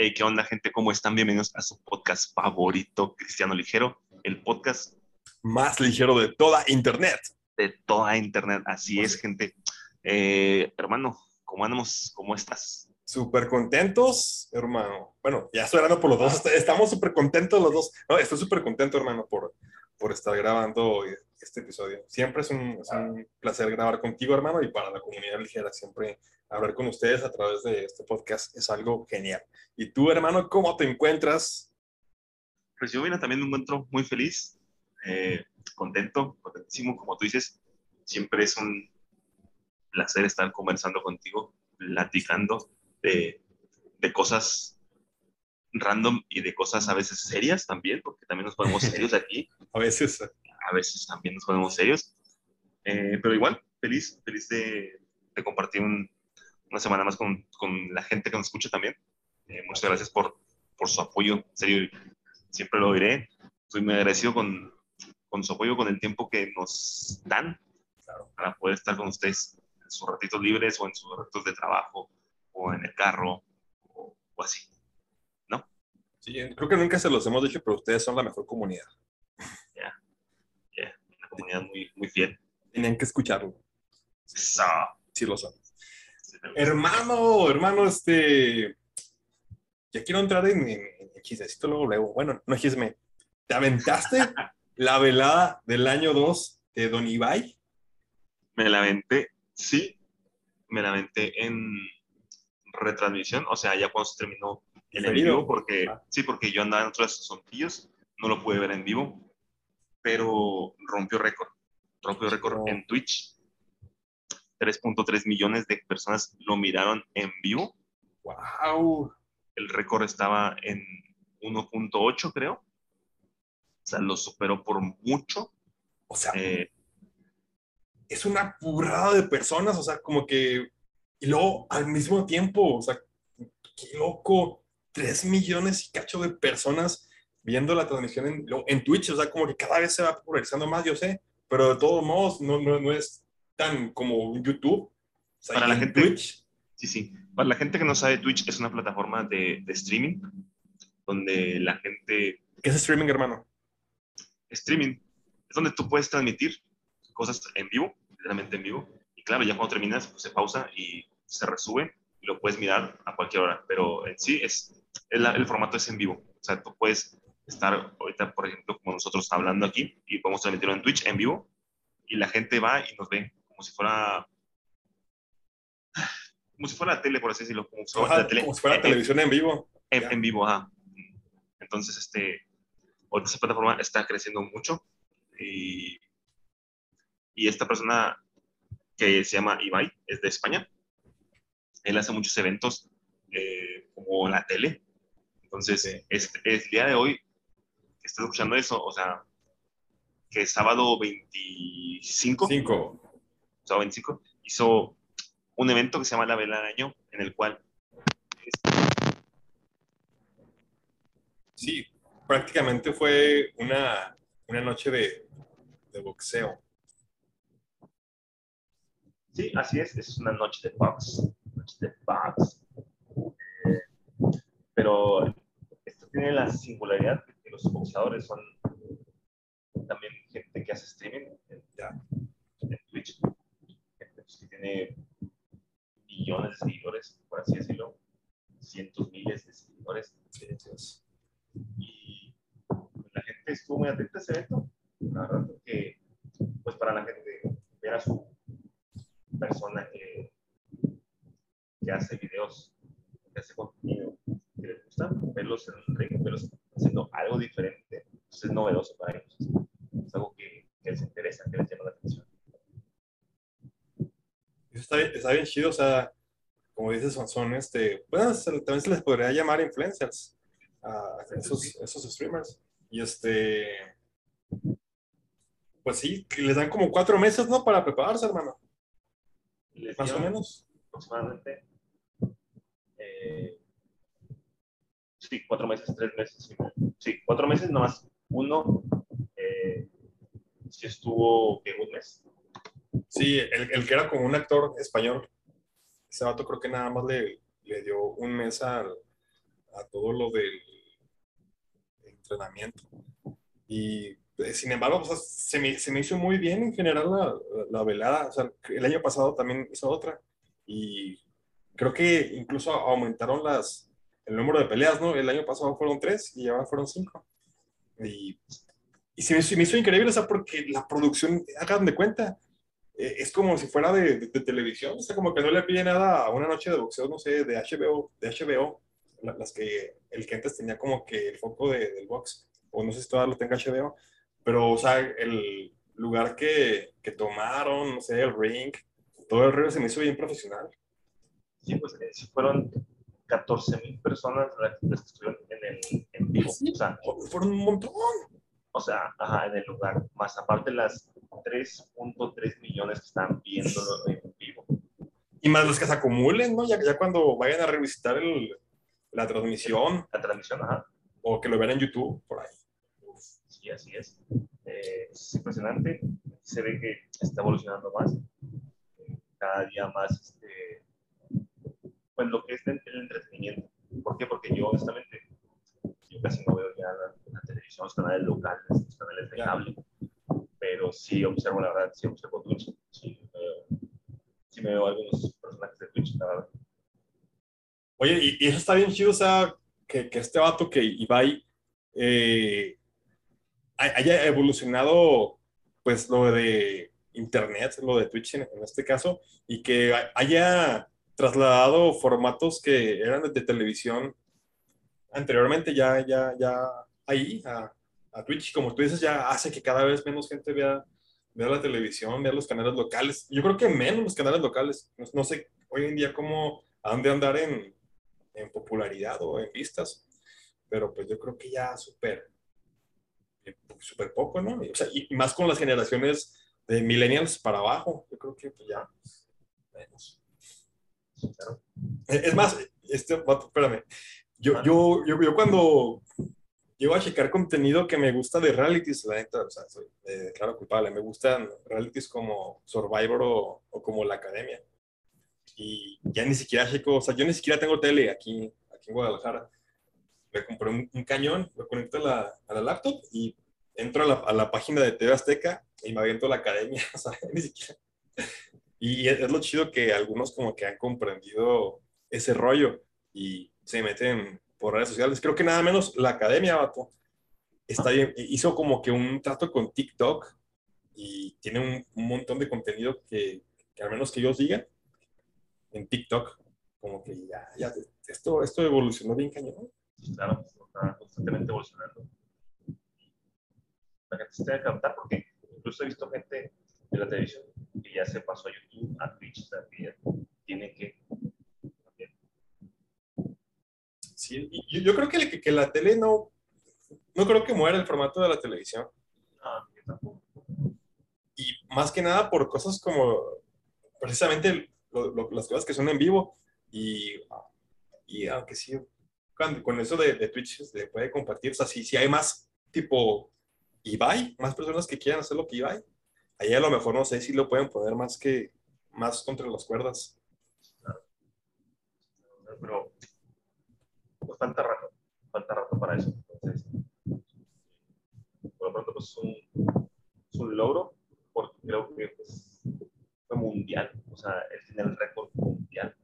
Hey, ¿Qué onda, gente? ¿Cómo están? Bienvenidos a su podcast favorito, Cristiano Ligero, el podcast más ligero de toda Internet. de toda Internet. Así es, gente. Eh, hermano, ¿cómo andamos? ¿Cómo estás? Súper contentos, hermano. Bueno, ya estoy hablando por los dos. Estamos súper contentos los dos. No, estoy súper contento, hermano, por, por estar grabando este episodio. Siempre es un, es un placer grabar contigo, hermano, y para la comunidad ligera, siempre hablar con ustedes a través de este podcast es algo genial. Y tú, hermano, ¿cómo te encuentras? Pues yo, mira, también me encuentro muy feliz, eh, contento, contentísimo, como tú dices. Siempre es un placer estar conversando contigo, platicando de, de cosas random y de cosas a veces serias también, porque también nos ponemos serios aquí. A veces. A veces también nos ponemos serios. Eh, pero igual, feliz, feliz de, de compartir un- una semana más con, con la gente que nos escucha también. Eh, muchas gracias por, por su apoyo. En serio, siempre lo diré. Estoy muy agradecido con, con su apoyo, con el tiempo que nos dan Claro. para poder estar con ustedes en sus ratitos libres o en sus ratos de trabajo o en el carro o, o así. Sí, creo que nunca se los hemos dicho, pero ustedes son la mejor comunidad. Comunidad muy, muy fiel. Tenían que escucharlo. Sí lo son. Hermano, hermano, este. Ya quiero entrar en, en, en chismecito luego, luego. Bueno, no chisme. ¿Te aventaste la velada del año 2 de Don Ibai? Me la aventé, sí, me la aventé en retransmisión, o sea, ya cuando se terminó el en vivo, porque Ah. sí, porque yo andaba en otros asuntillos, no lo pude ver en vivo, pero rompió récord, rompió récord en Twitch. 3.3 millones de personas lo miraron en vivo. ¡Wow! El récord estaba en 1.8, creo. O sea, lo superó por mucho. O sea, Eh, es una burrada de personas, o sea, como que. Y luego al mismo tiempo, o sea, qué loco. 3 millones y cacho de personas viendo la transmisión en, en Twitch, o sea, como que cada vez se va popularizando más, yo sé, pero de todos modos no, no, no es tan como YouTube. O sea, Para la en gente- Twitch, Sí, sí. Para la gente que no sabe, Twitch es una plataforma de, de streaming donde la gente, ¿qué es streaming, hermano? streaming, es donde tú puedes transmitir cosas en vivo, literalmente en vivo. Y claro, ya cuando terminas, pues se pausa y se resube y lo puedes mirar a cualquier hora. Pero en sí, es, el, el formato es en vivo. O sea, tú puedes estar ahorita, por ejemplo, como nosotros hablando aquí y podemos transmitirlo en Twitch en vivo y la gente va y nos ve como si fuera... Como si fuera la tele, por así decirlo. Como si fuera Ajá, la tele como si fuera en- televisión en vivo. en, en vivo, ajá. Entonces, este, ahorita esa plataforma está creciendo mucho y, y esta persona que se llama Ibai es de España. Él hace muchos eventos eh, como la tele. Entonces, Sí. este, el día de hoy estás escuchando eso, o sea, que sábado 25, Cinco. sábado 25, hizo un evento que se llama La Vela del Año, en el cual Sí, prácticamente fue una, una noche de, de boxeo. Sí, así es, es una noche de box. Noche de box. Eh, pero esto tiene la singularidad que los boxeadores son también gente que hace streaming en, Twitch. Gente pues, que tiene millones de seguidores, por así decirlo. Cientos, miles de seguidores. Y la gente estuvo muy atenta a ese evento. La verdad, porque pues para la gente ver a su persona que, que hace videos, que hace contenido que les gusta, verlos en el ring, verlos haciendo algo diferente, pues es novedoso para ellos. Es algo que, que les interesa, que les llama la atención. Está, bien- está bien chido, o sea, como dices, son, son este, bueno, se- también se les podría llamar influencers a esos, esos streamers. Y este, pues sí, que les dan como cuatro meses, ¿no? Para prepararse, hermano, Les más o menos. aproximadamente eh, sí, cuatro meses, tres meses. sí. Cuatro meses nomás. Uno eh, sí estuvo que un mes. Sí, el, el que era como un actor español, ese vato creo que nada más le, le dio un mes al, a todo lo del entrenamiento. Y eh, sin embargo, se, me, se, me, hizo muy bien en general la, la, velada. O sea, el año pasado también hizo otra. Y creo que incluso aumentaron las, el número de peleas, ¿no? El año pasado fueron tres y ahora fueron cinco. Y, y se, me me hizo increíble, o sea, porque la producción, hagan de cuenta, eh, es como si fuera de, de, televisión, o sea, como que no le pide nada a una noche de boxeo, no sé, de HBO, de HBO, las que el que antes tenía como que el foco de, del box, o no sé si todavía lo tenga HBO, pero, o sea, el lugar que, que tomaron, no sé, el ring, todo el río se me hizo bien profesional. Sí, pues eh, fueron 14 mil personas las que estuvieron en el en vivo. Sí, o sea, fueron un montón. O sea, ajá, en el lugar, más aparte las 3.3 millones que están viéndolo en vivo. Y más los que se acumulen, ¿no? Ya, ya cuando vayan a revisitar el, la transmisión. La transmisión, ajá. O que lo vean en YouTube, por ahí. Sí, así es. Eh, es impresionante. Se ve que está evolucionando más. Cada día más, este, pues lo que es el, entretenimiento. ¿Por qué? Porque yo, honestamente, yo casi no veo ya la, la televisión, los canales locales, los canales de cable. Pero sí observo, la verdad, sí observo Twitch. Sí, veo, sí me veo algunos personajes de Twitch, la verdad. Oye, y, y, eso está bien chido, o sea, que, que este vato, que Ibai, eh, haya evolucionado, pues, lo de Internet, lo de Twitch en, en, este caso, y que haya trasladado formatos que eran de, televisión anteriormente ya, ya, ya ahí, a, a, Twitch, como tú dices, ya hace que cada vez menos gente vea, vea la televisión, vea los canales locales. Yo creo que menos los canales locales. No, sé hoy en día cómo han de andar en, en popularidad o en vistas, pero pues yo creo que ya súper súper poco, ¿no? O sea, y, más con las generaciones de millennials para abajo, yo creo que pues ya menos. Claro. Es más, este, espérame, yo, yo, yo, yo, cuando llego a checar contenido que me gusta de realities, la neta, o sea, soy eh, claro culpable, me gustan realities como Survivor o, o como La Academia y ya ni siquiera checo, o sea, yo ni siquiera tengo tele aquí, aquí en Guadalajara. Me compré un, un cañón, lo conecto a la, a la, laptop y entro a la, a la, página de TV Azteca y me aviento a la academia, o sea, ni siquiera. Y es, es, lo chido que algunos como que han comprendido ese rollo y se meten por redes sociales. Creo que nada menos la academia, vato, está bien, hizo como que un trato con TikTok y tiene un, un montón de contenido que, que al menos que ellos digan, en TikTok, como que ya, ya esto, esto evolucionó bien cañón. Claro, está constantemente evolucionando. La gente se tiene que captar porque incluso he visto gente de la televisión que ya se pasó a YouTube, a Twitch también, tiene que también. Sí, y yo creo que, que, la tele no, no creo que muera el formato de la televisión. Ah, yo tampoco. Y más que nada por cosas como precisamente lo, lo, las cosas que son en vivo y, y aunque sí, con, con eso de, de, Twitch se puede compartir, o sea, si, si hay más tipo Ibai, más personas que quieran hacer lo que Ibai, ahí a lo mejor no sé si lo pueden poner más que más contra las cuerdas. Pero pues, falta rato, falta rato para eso. Entonces, por lo pronto, pues es un, es un logro, porque creo que pues, fue mundial, o sea, él tiene el récord mundial.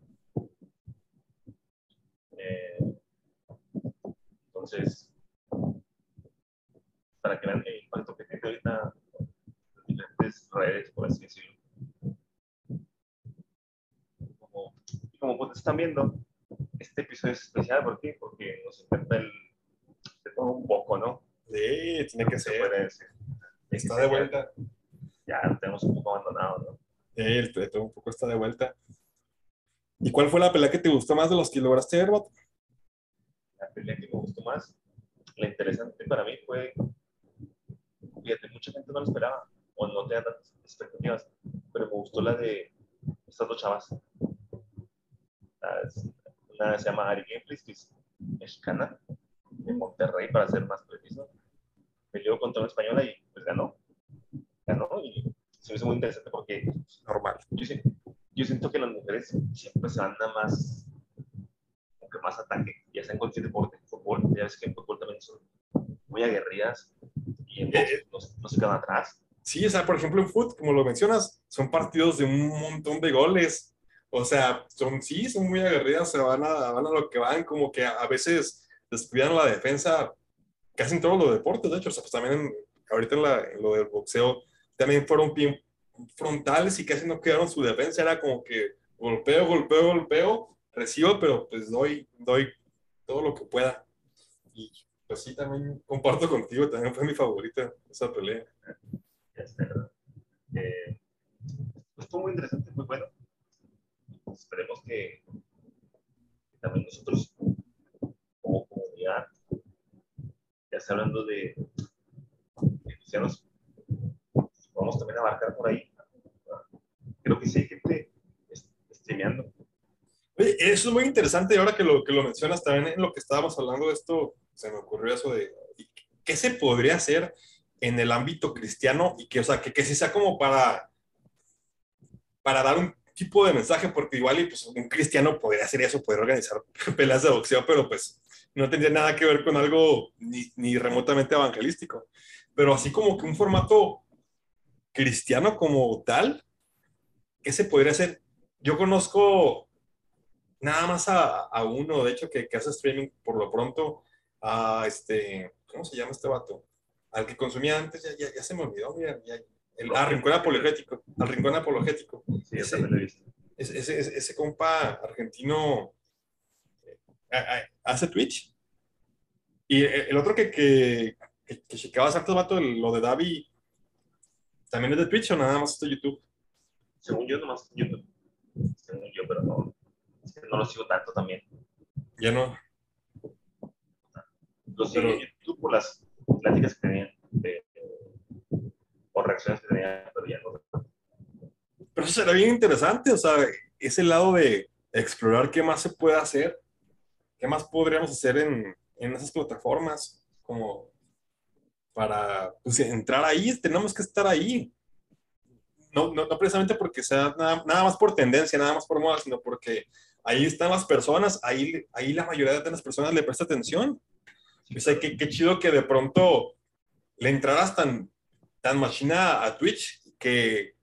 Eh, entonces, para que vean el impacto que tiene ahorita diferentes redes, por así decirlo. Como, como pues están viendo, este episodio es especial, ¿por qué? Porque nos encanta el, de todo un poco, ¿no? Sí, tiene que ser. Está de vuelta. Ya, ya lo tenemos un poco abandonado, ¿no? el todo un poco está de vuelta. ¿Y cuál fue la pelea que te gustó más de los que lograste ver, Bot? La pelea que me gustó más, la interesante para mí fue, fíjate, mucha gente no lo esperaba, o no tenía tantas expectativas, pero me gustó la de estas dos chavas. Una se llama Ari Gameplays, que es mexicana, de Monterrey, para ser más preciso. Peleó contra una española y pues ganó. Ganó y se me hizo muy interesante porque normal. Yo, yo, siento que las mujeres siempre se van a más, como que más ataque, ya ya sea en cualquier deporte, fútbol, ya ves que en fútbol también son muy aguerridas y en Eh, no, no se quedan atrás. Sí, o sea, por ejemplo, en fútbol, como lo mencionas, son partidos de un montón de goles. O sea, son, sí, son muy aguerridas, se van a, van a lo que van, como que a, veces descuidan la defensa, casi en todos los deportes, de hecho, o sea, pues también en- ahorita en, la- en lo del boxeo, también fueron bien frontales y casi no quedaron su defensa, era como que golpeo, golpeo, golpeo, recibo, pero pues doy, doy todo lo que pueda. Y pues sí, también comparto contigo, también fue mi favorita esa pelea. ¿Verdad? Eh, pues fue muy interesante, muy bueno. Esperemos que, también nosotros, como comunidad, ya está hablando de, cristianos, vamos también a abarcar por ahí. Creo que sí hay gente streameando. Oye, eso es muy interesante y ahora que lo, que lo mencionas también en lo que estábamos hablando de esto, se me ocurrió eso de ¿y qué se podría hacer en el ámbito cristiano y que, o sea, que, que sí sea como para, para dar un tipo de mensaje, porque igual y, pues, un cristiano podría hacer eso, poder organizar peleas de boxeo, pero pues no tendría nada que ver con algo ni, ni remotamente evangelístico. Pero así como que un formato cristiano como tal, ¿qué se podría hacer? Yo conozco nada más a, a uno, de hecho, que, que hace streaming por lo pronto, a este, ¿cómo se llama este vato? Al que consumía antes, ya, ya, ya se me olvidó, mira, ya, el, ah, Rincón Apologético, al Rincón Apologético. Sí, Ese- lo he visto. Ese, ese, compa argentino eh, hace Twitch. Y el, el otro que, que, que, que checabas antes, vato, lo de Davi, ¿también es de Twitch o nada más es de YouTube? Según yo, nomás YouTube. Según yo, pero no, es que no lo sigo tanto también. Ya no. Lo sigo Pero- en YouTube por las pláticas que tenían de, o reacciones que tenían, pero. Pero será bien interesante, o sea, ese lado de explorar qué más se puede hacer, qué más podríamos hacer en, en esas plataformas, como para pues, entrar ahí, tenemos que estar ahí. No, no, no precisamente porque sea nada, nada más por tendencia, nada más por moda, sino porque ahí están las personas, ahí, ahí la mayoría de las personas le presta atención. O sea, qué, qué chido que de pronto le entraras tan, tan machina a Twitch que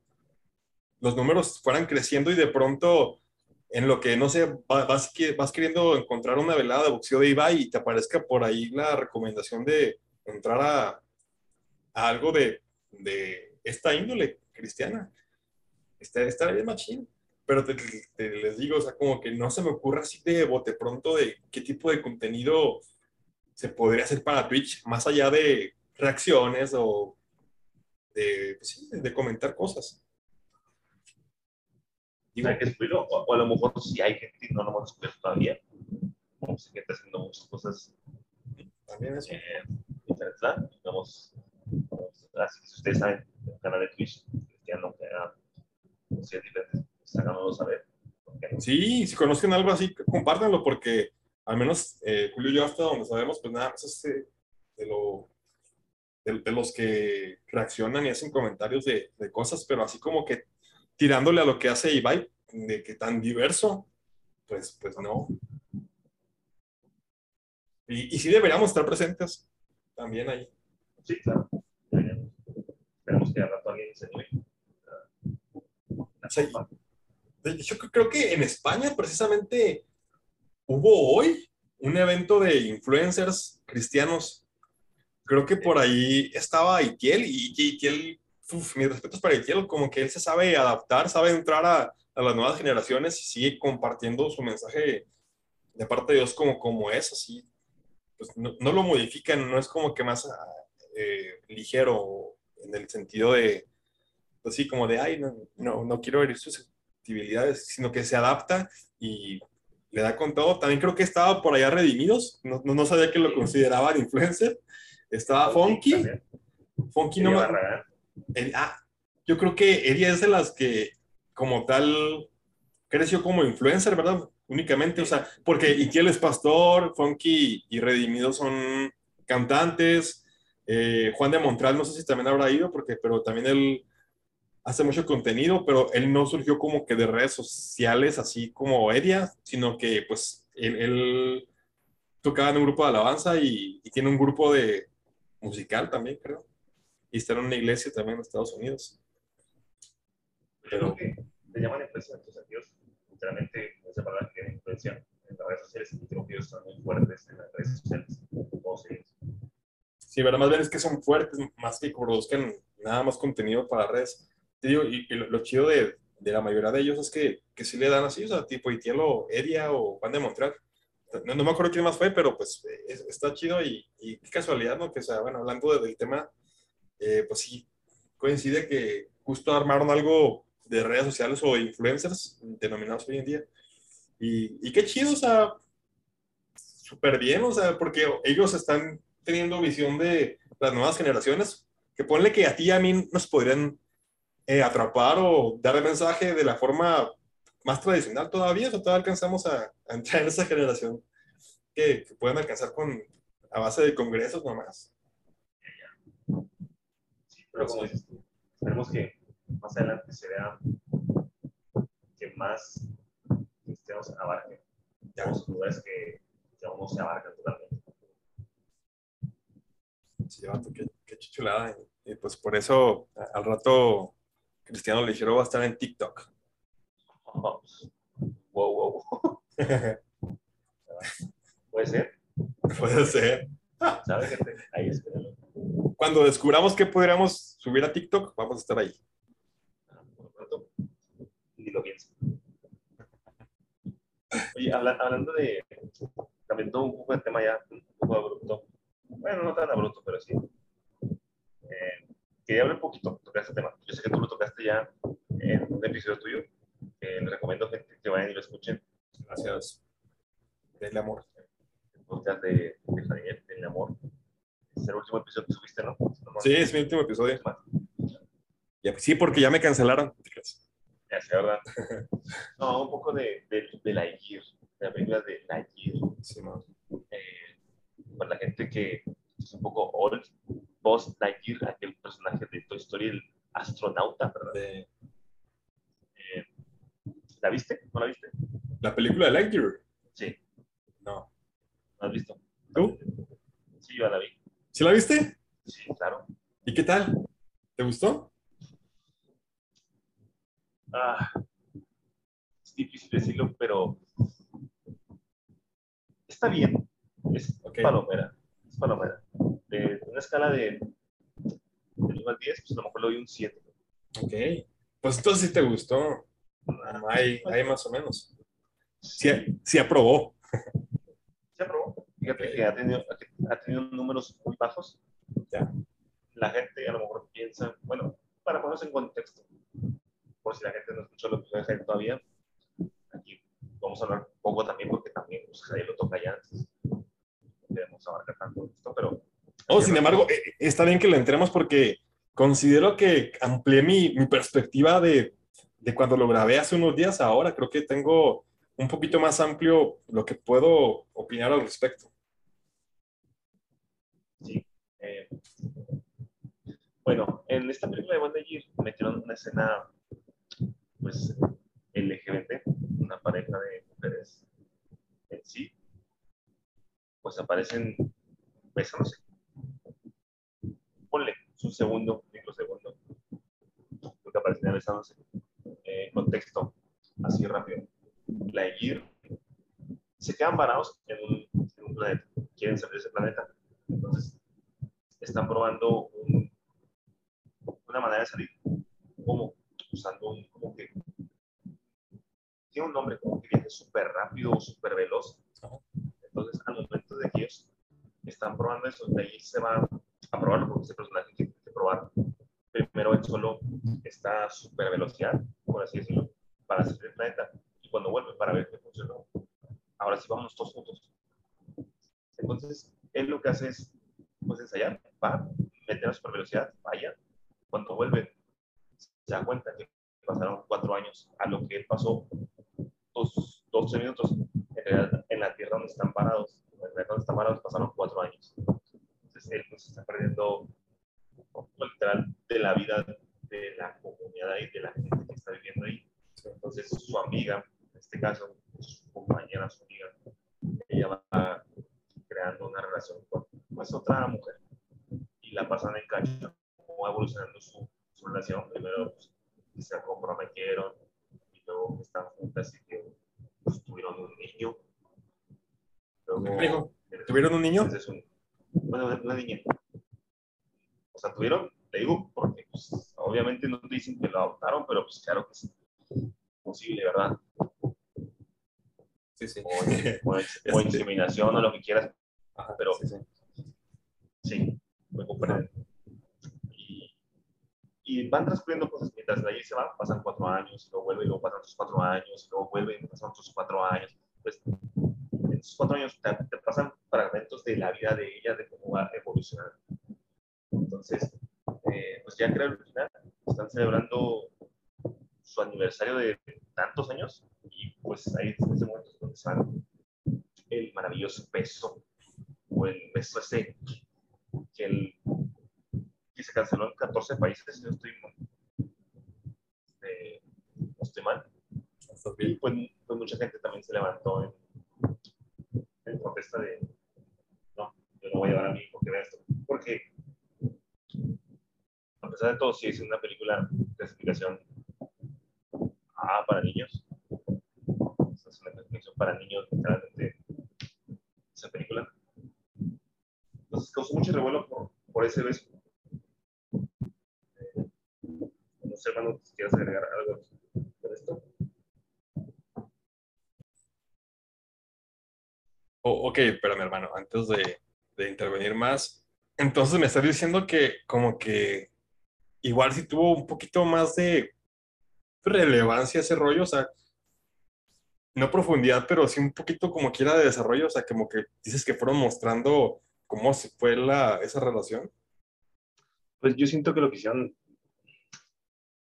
los números fueran creciendo y de pronto en lo que, no sé, va- vas, vas queriendo encontrar una velada de boxeo de Ibai y te aparezca por ahí la recomendación de entrar a, a algo de, de esta índole cristiana. Está, está bien machín. Pero te, te- les digo, o sea, como que no se me ocurre así de bote pronto de qué tipo de contenido se podría hacer para Twitch, más allá de reacciones o de, pues sí, de comentar cosas. Digo, hay que descubrirlo. O, o a lo mejor si hay gente y no lo hemos descubierto todavía. Como si gente haciendo muchas cosas también eso. eh. ¿verdad? Vamos, vamos atrás. Si ustedes saben un canal de Twitch cristiano que haga cosas diferentes, pues háganoslo saber. Sí, si conocen algo así, compártanlo porque al menos eh, Julio y yo hasta donde sabemos, pues nada más es eh, de, lo, de, de los que reaccionan y hacen comentarios de, de cosas, pero así como que tirándole a lo que hace Ibai, de que tan diverso, pues, pues no. Y, y sí deberíamos estar presentes también ahí. Sí, claro. Esperemos que al rato alguien se anime. Sí. De hecho, creo que en España precisamente hubo hoy un evento de influencers cristianos. Creo que por ahí estaba Itiel y Itiel, uf, mis respetos para Itiel, como que él se sabe adaptar, sabe entrar a, a las nuevas generaciones y sigue compartiendo su mensaje de parte de Dios como, como es, así. Pues no, no lo modifican, no es como que más eh, ligero en el sentido de, pues sí, como de, ay, no, no, no quiero herir sus susceptibilidades, sino que se adapta y le da con todo. También creo que estaba por allá Redimidos, no, no, no sabía que lo consideraban influencer. Estaba Funky, También. Funky no me- ah, yo creo que ella es de las que, como tal, creció como influencer, ¿verdad? Únicamente, o sea, porque Iquiel es pastor, Funky y Redimido son cantantes, eh, Juan de Montral, no sé si también habrá ido, porque, pero también él hace mucho contenido, pero él no surgió como que de redes sociales, así como Edia, sino que pues él, él tocaba en un grupo de alabanza y, y tiene un grupo de musical también, creo. Y está en una iglesia también en Estados Unidos. Pero que te llaman influencia en tus sentidos, literalmente esa palabra que tiene influencia en las redes sociales y creo que ellos son muy fuertes en las redes sociales. Sí, pero más bien es que son fuertes, más que produzcan nada más contenido para redes. Te digo, y, y lo, lo, chido de, de, la mayoría de ellos es que, que sí le dan así, o sea, tipo Itielo, Edia o Juan de Montreal. No, no, me acuerdo quién más fue, pero pues es, está chido y, y, qué casualidad, ¿no? Que, o sea, bueno, hablando de, del tema, eh, pues sí, coincide que justo armaron algo de redes sociales o influencers, denominados hoy en día. Y, y qué chido, o sea, súper bien, o sea, porque ellos están teniendo visión de las nuevas generaciones, que ponle que a ti y a mí nos podrían eh, atrapar o dar el mensaje de la forma más tradicional todavía, o todavía alcanzamos a, a entrar en esa generación que, que, pueden alcanzar con a base de congresos nomás. Pero como dices tú, esperemos que más adelante se vea que más cristianos abarquen los lugares que, que aún no se abarcan totalmente. Sí, qué, qué chulada. Y pues por eso al rato Cristiano Ligero va a estar en TikTok. Oh, wow, wow. ¿Puede ser? Puede ser. ¿Sabes? Ahí espéralo. Cuando descubramos que podríamos subir a TikTok, vamos a estar ahí. Ni lo pienso. Oye, habla, hablando de. Cambiando un poco el tema ya, un poco abrupto. Bueno, no tan abrupto, pero sí. Eh, quería hablar un poquito, tocar este tema. Yo sé que tú lo tocaste ya en un episodio tuyo. Eh, les recomiendo que, que vayan y lo escuchen. Gracias. Del amor. El podcast de, de Javier, del amor. Es el último episodio que subiste, ¿no? no sí, es mi último episodio. Ya, sí, porque ya me cancelaron. Ya sé, ¿verdad? no, un poco de, de, de Lightyear, de la película de Lightyear. Sí, no. Eh, para la gente que es un poco old, Buzz Lightyear, aquel personaje de Toy Story, el astronauta, ¿verdad? De... Eh, ¿La viste? ¿No la viste? ¿La película de Lightyear? Sí. No. ¿No has visto? ¿Tú? Sí, yo la vi. ¿Sí la viste? Sí, claro. ¿Y qué tal? ¿Te gustó? Ah, es difícil decirlo, pero está bien. Es Okay. palomera. Palomera. De una escala de, de 1 al 10, pues a lo mejor le doy un 7. Ok. Pues entonces sí te gustó. Hay, hay más o menos. Sí, sí aprobó. Se aprobó. Fíjate que ha tenido, ha tenido números muy bajos. Ya. La gente a lo mejor piensa, bueno, para ponerse en contexto, por si la gente no escuchó lo que voy a todavía, aquí vamos a hablar un poco también, porque también pues, Javier lo toca ya antes. No queremos abarcar tanto esto, pero. Oh, sin embargo, eh, está bien que lo entremos porque considero que amplié mi, mi perspectiva de, de cuando lo grabé hace unos días ahora. Creo que tengo un poquito más amplio lo que puedo opinar al respecto. Sí. Eh, bueno, en esta película de Lightyear metieron una escena, pues, LGBT, una pareja de mujeres en sí, pues aparecen besándose. Ponle un segundo, microsegundo, lo que aparecen besándose. Eh, contexto, así rápido. Lightyear se quedan varados en un, en un planeta, quieren salir de ese planeta. Entonces, están probando un, una manera de salir, como usando un, como que tiene un nombre, como que viaje súper rápido, súper veloz. Entonces, al momento de que ellos están probando eso, de ahí se va a probarlo, porque ese personaje tiene que probar primero en solo esta super velocidad, por así decirlo, para salir del planeta. Y cuando vuelve para ver que funcionó, ahora sí vamos todos juntos. Entonces, él lo que hace es pues ensayar, va, meter a super velocidad, vaya, cuando vuelve, se da cuenta que pasaron cuatro años a lo que él pasó dos, 12 minutos en, la tierra donde están parados, en la tierra donde están parados pasaron cuatro años. Entonces él pues, está perdiendo literal de la vida de la comunidad ahí, de la gente que está viviendo ahí. Entonces su amiga, en este caso, su compañera, su amiga, ella va pues otra mujer y la pasan en cacho, va evolucionando su, su relación. Primero pues, se comprometieron y luego están juntas y que pues, tuvieron un niño. Luego, ¿Tuvieron un niño? Un, bueno, una niña. O sea, tuvieron, te digo, porque pues, obviamente no te dicen que lo adoptaron, pero pues claro que es posible, ¿verdad? Sí, sí. O, o, o Este- inseminación o lo que quieras, Ajá, pero sí, sí. sí, me comprenden. Y, van transcurriendo cosas mientras de ahí se va, pasan cuatro años, luego vuelve, y luego pasan otros cuatro años, luego vuelve, y pasan otros cuatro años. Pues en esos cuatro años te, te pasan fragmentos de la vida de ella, de cómo va evolucionando. Entonces, eh, pues ya creo final, están celebrando su aniversario de tantos años, y pues ahí en ese momento es donde sale el maravilloso beso, o el beso ese que, el, se canceló en 14 países, no estoy, eh, no estoy mal. Y bien. pues, pues mucha gente también se levantó en, en protesta de, no, yo no voy a llevar a mi hijo que vea esto. Porque, a pesar de todo, sí es una película de clasificación A para niños. Es una clasificación para niños, literalmente, esa película. Entonces causó mucho revuelo por, por ese beso. Eh, no sé, hermano, si quieres agregar algo de esto. O- ok, espérame, hermano, antes de, de intervenir más. Entonces me estás diciendo que como que igual si tuvo un poquito más de relevancia ese rollo, o sea, no profundidad, pero sí un poquito como quiera de desarrollo, o sea, como que dices que fueron mostrando cómo se fue la, esa relación. Pues yo siento que lo que hicieron.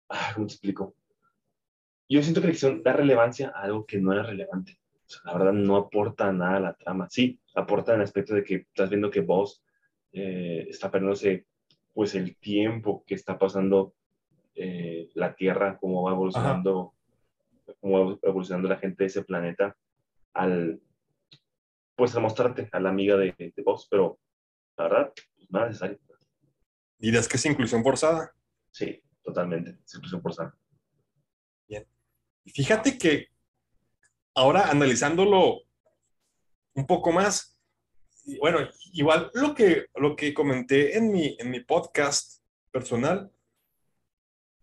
Ah, ¿Cómo te explico? Yo siento que le quisieron dar relevancia a algo que no era relevante. O sea, la verdad no aporta nada a la trama. Sí, aporta en el aspecto de que estás viendo que vos eh, está perdiéndose pues el tiempo que está pasando eh, la Tierra, cómo va evolucionando, cómo va evolucionando la gente de ese planeta al pues a mostrarte a la amiga de, de vos, pero la verdad, pues, nada necesario. Dirías que es inclusión forzada. Sí, totalmente. Es inclusión forzada. Y Fíjate que ahora analizándolo un poco más, bueno, igual lo que, lo que comenté en mi, en mi podcast personal,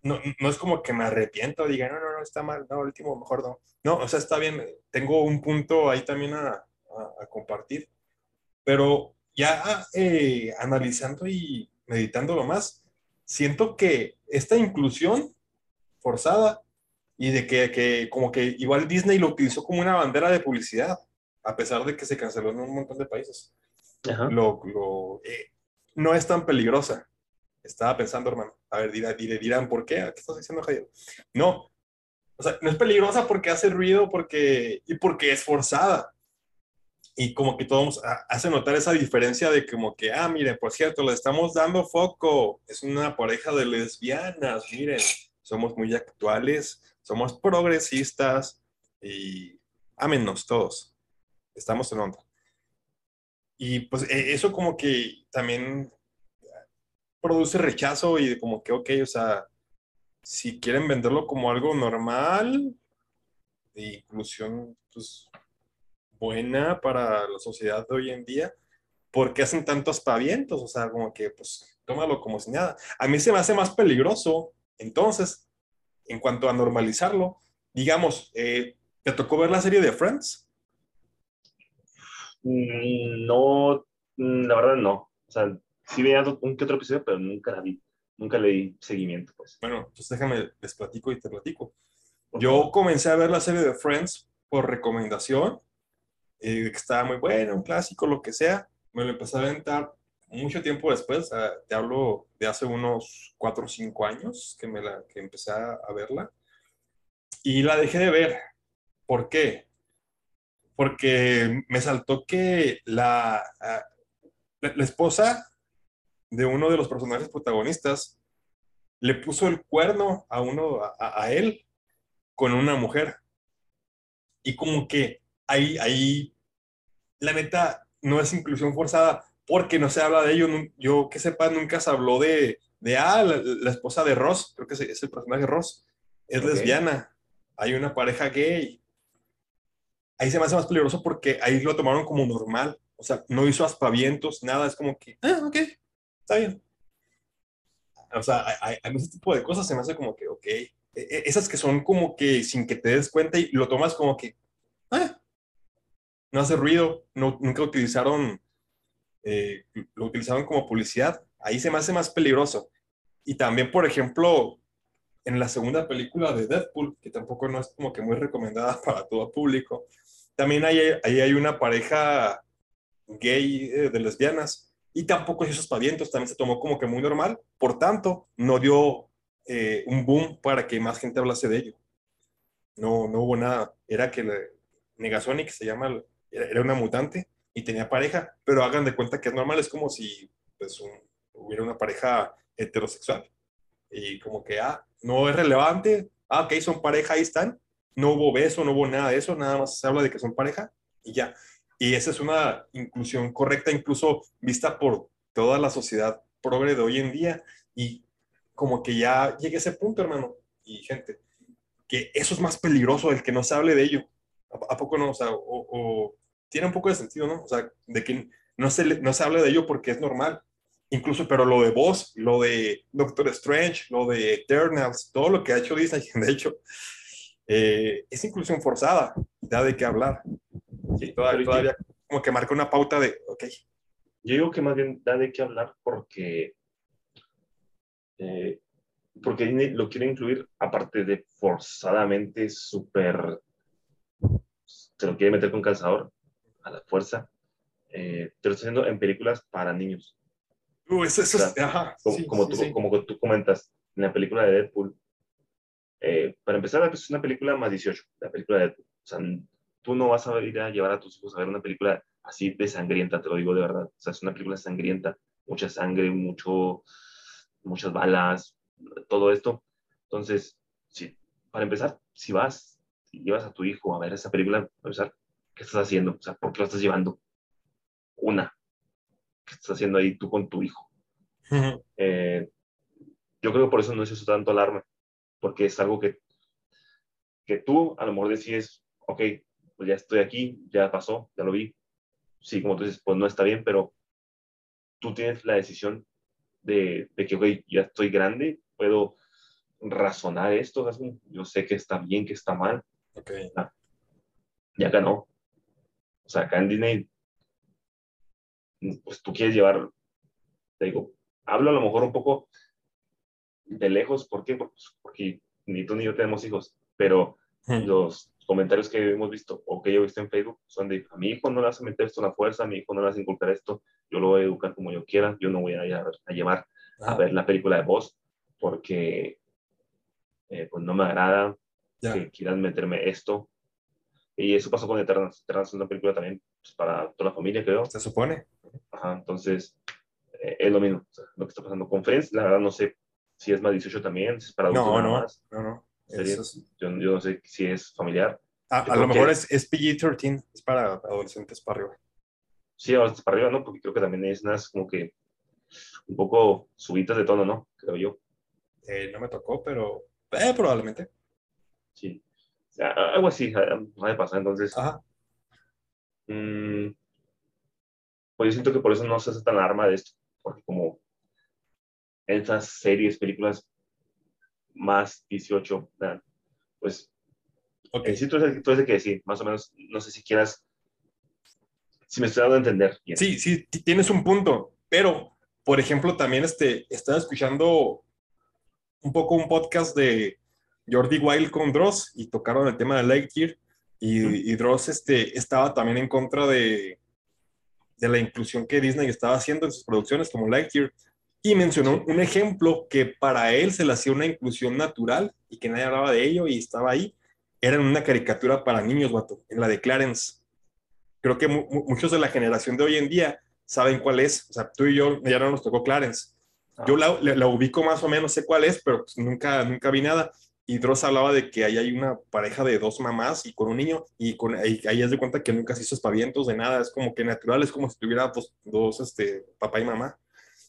no, no es como que me arrepiento, diga, no, no, no, está mal, no, último, mejor no. No, o sea, está bien, tengo un punto ahí también a, a- a compartir, pero ya eh, analizando y meditándolo más, siento que esta inclusión forzada y de que, que como que igual Disney lo utilizó como una bandera de publicidad, a pesar de que se canceló en un montón de países. Ajá. Lo, lo, eh, no es tan peligrosa. Estaba pensando, hermano. A ver, dirá- diré- dirán, ¿por qué? ¿Qué estás diciendo, Javier? No. O sea, no es peligrosa porque hace ruido porque, y porque es forzada. Y como que todos ha- hace notar esa diferencia de como que, ah, miren, por cierto, le estamos dando foco. Es una pareja de lesbianas, miren, somos muy actuales, somos progresistas y ámenos todos. Estamos en onda. Y pues e- eso como que también produce rechazo y como que, ok, o sea, si quieren venderlo como algo normal, de inclusión, pues buena para la sociedad de hoy en día, ¿por qué hacen tantos pavientos? O sea, como que, pues, tómalo como si nada. A mí se me hace más peligroso, entonces, en cuanto a normalizarlo, digamos, eh, ¿te tocó ver la serie de Friends? Mm, No, mm, la verdad no. O sea, sí veía un que otro episodio, pero nunca la vi. Nunca le di seguimiento, pues. Bueno, entonces déjame, les platico y te platico. Yo comencé a ver la serie de Friends por recomendación, eh, que estaba muy bueno, un clásico, lo que sea. Me lo empecé a aventar mucho tiempo después, te hablo de hace unos 4 o 5 años que, me la, que empecé a, verla. Y la dejé de ver. ¿Por qué? Porque me saltó que la, la, la esposa de uno de los personajes protagonistas le puso el cuerno a uno, a- a él, con una mujer. Y como que ahí, ahí, la neta, no es inclusión forzada, porque no se habla de ello. Yo que sepa, nunca se habló de, de ah, la, esposa de Ross, creo que es, el personaje Ross, es lesbiana. Hay una pareja gay. Ahí se me hace más peligroso porque ahí lo tomaron como normal. O sea, no hizo aspavientos, nada. Es como que, ah, ok, está bien. O sea, hay, hay ese tipo de cosas se me hace como que, ok. E, e, esas que son como que sin que te des cuenta y lo tomas como que, no hace ruido, no, nunca utilizaron eh, lo utilizaban como publicidad. Ahí se me hace más peligroso. Y también, por ejemplo, en la segunda película de Deadpool, que tampoco no es como que muy recomendada para todo público, también ahí hay, hay una pareja gay eh, de lesbianas y tampoco esos pavientos, también se tomó como que muy normal, por tanto, no dio eh, un boom para que más gente hablase de ello. No, no hubo nada. Era que Negasonic se llama, era una mutante y tenía pareja, pero hagan de cuenta que es normal, es como si pues, hubiera una pareja heterosexual. Y como que, ah, no es relevante, ah, ok, son pareja, ahí están, no hubo beso, no hubo nada de eso, nada más se habla de que son pareja y ya. Y esa es una inclusión correcta, incluso vista por toda la sociedad progre de hoy en día. Y como que ya llegue ese punto, hermano, y gente, que eso es más peligroso, el que no se hable de ello. ¿A, poco no? O sea, o tiene un poco de sentido, ¿no? O sea, de que no se, no se habla de ello porque es normal. Incluso, pero lo de Voz, lo de Doctor Strange, lo de Eternals, todo lo que ha hecho Disney, de hecho, eh, es inclusión forzada, da de qué hablar. Sí, todavía, como que marca una pauta de, ok. Yo digo que más bien da de qué hablar porque, eh, porque Disney lo quiere incluir, aparte de forzadamente súper, se lo quiere meter con calzador, a la fuerza, eh, te lo estoy haciendo en películas para niños. Uh, eso, eso ajá, como, tú, como tú comentas, en la película de Deadpool, eh, para empezar, es una película más 18, la película de Deadpool. O sea, tú no vas a ir a llevar a tus hijos a ver una película así de sangrienta, te lo digo de verdad. O sea, es una película sangrienta, mucha sangre, mucho, muchas balas, todo esto. Entonces, sí, para empezar, si vas, si llevas a tu hijo a ver esa película, para empezar, ¿qué estás haciendo? O sea, ¿por qué lo estás llevando? Una, ¿qué estás haciendo ahí tú con tu hijo? Eh, yo creo que por eso no es eso tanto alarma, porque es algo que, que tú a lo mejor decides, ok, pues ya estoy aquí, ya pasó, ya lo vi. Sí, como tú dices, pues no está bien, pero tú tienes la decisión de, de que, ok, ya estoy grande, puedo razonar esto, yo sé que está bien, que está mal. Okay. Ya no. O sea, acá en Disney, pues tú quieres llevar, te digo, hablo a lo mejor un poco de lejos, ¿por qué? Pues, porque ni tú ni yo tenemos hijos, pero los comentarios que hemos visto o que yo he visto en Facebook son de, a mi hijo no le a meter esto a la fuerza, a mi hijo no le a inculcar esto, yo lo voy a educar como yo quiera, yo no voy a, a, llevar a ver la película de voz porque eh, pues no me agrada que quieran meterme esto y eso pasó con Eternals. Eternals es una película también pues, para toda la familia, creo. Se supone. Ajá, entonces eh, es lo mismo. lo que está pasando con Friends, la verdad no sé si es más 18 también, si es para adultos no, no, más. No, no, yo, yo, no sé si es familiar. a lo mejor es, es PG-13, es para adolescentes para arriba. Sí, adolescentes para arriba, ¿no? Porque creo que también es unas como que un poco subitas de tono, ¿no? Creo yo. Eh, no me tocó, pero eh, probablemente. Sí algo así, no me pasa. Entonces, mmm, pues yo siento que por eso no se hace tan arma de esto, porque como estas series, películas más 18, pues, ok, sí, tú eres, tú que decir, más o menos, no sé si quieras, si me estoy dando a entender. Sí, sí, tienes un punto, pero, por ejemplo, también este, estaba escuchando un poco un podcast de Jordi Wild con Dross y tocaron el tema de Lightyear y, y Dross este, estaba también en contra de, de la inclusión que Disney estaba haciendo en sus producciones como Lightyear y mencionó un ejemplo que para él se le hacía una inclusión natural y que nadie hablaba de ello y estaba ahí. Era en una caricatura para niños, vato, en la de Clarence. Creo que muchos de la generación de hoy en día saben cuál es. O sea, tú y yo ya no nos tocó Clarence. Yo ah. la, la, ubico más o menos, sé cuál es, pero pues nunca, nunca vi nada y Dross hablaba de que ahí hay una pareja de dos mamás y con un niño, y con, ahí, ahí de cuenta que nunca se hizo espavientos de nada, es como que natural, es como si tuviera dos, dos este, papá y mamá.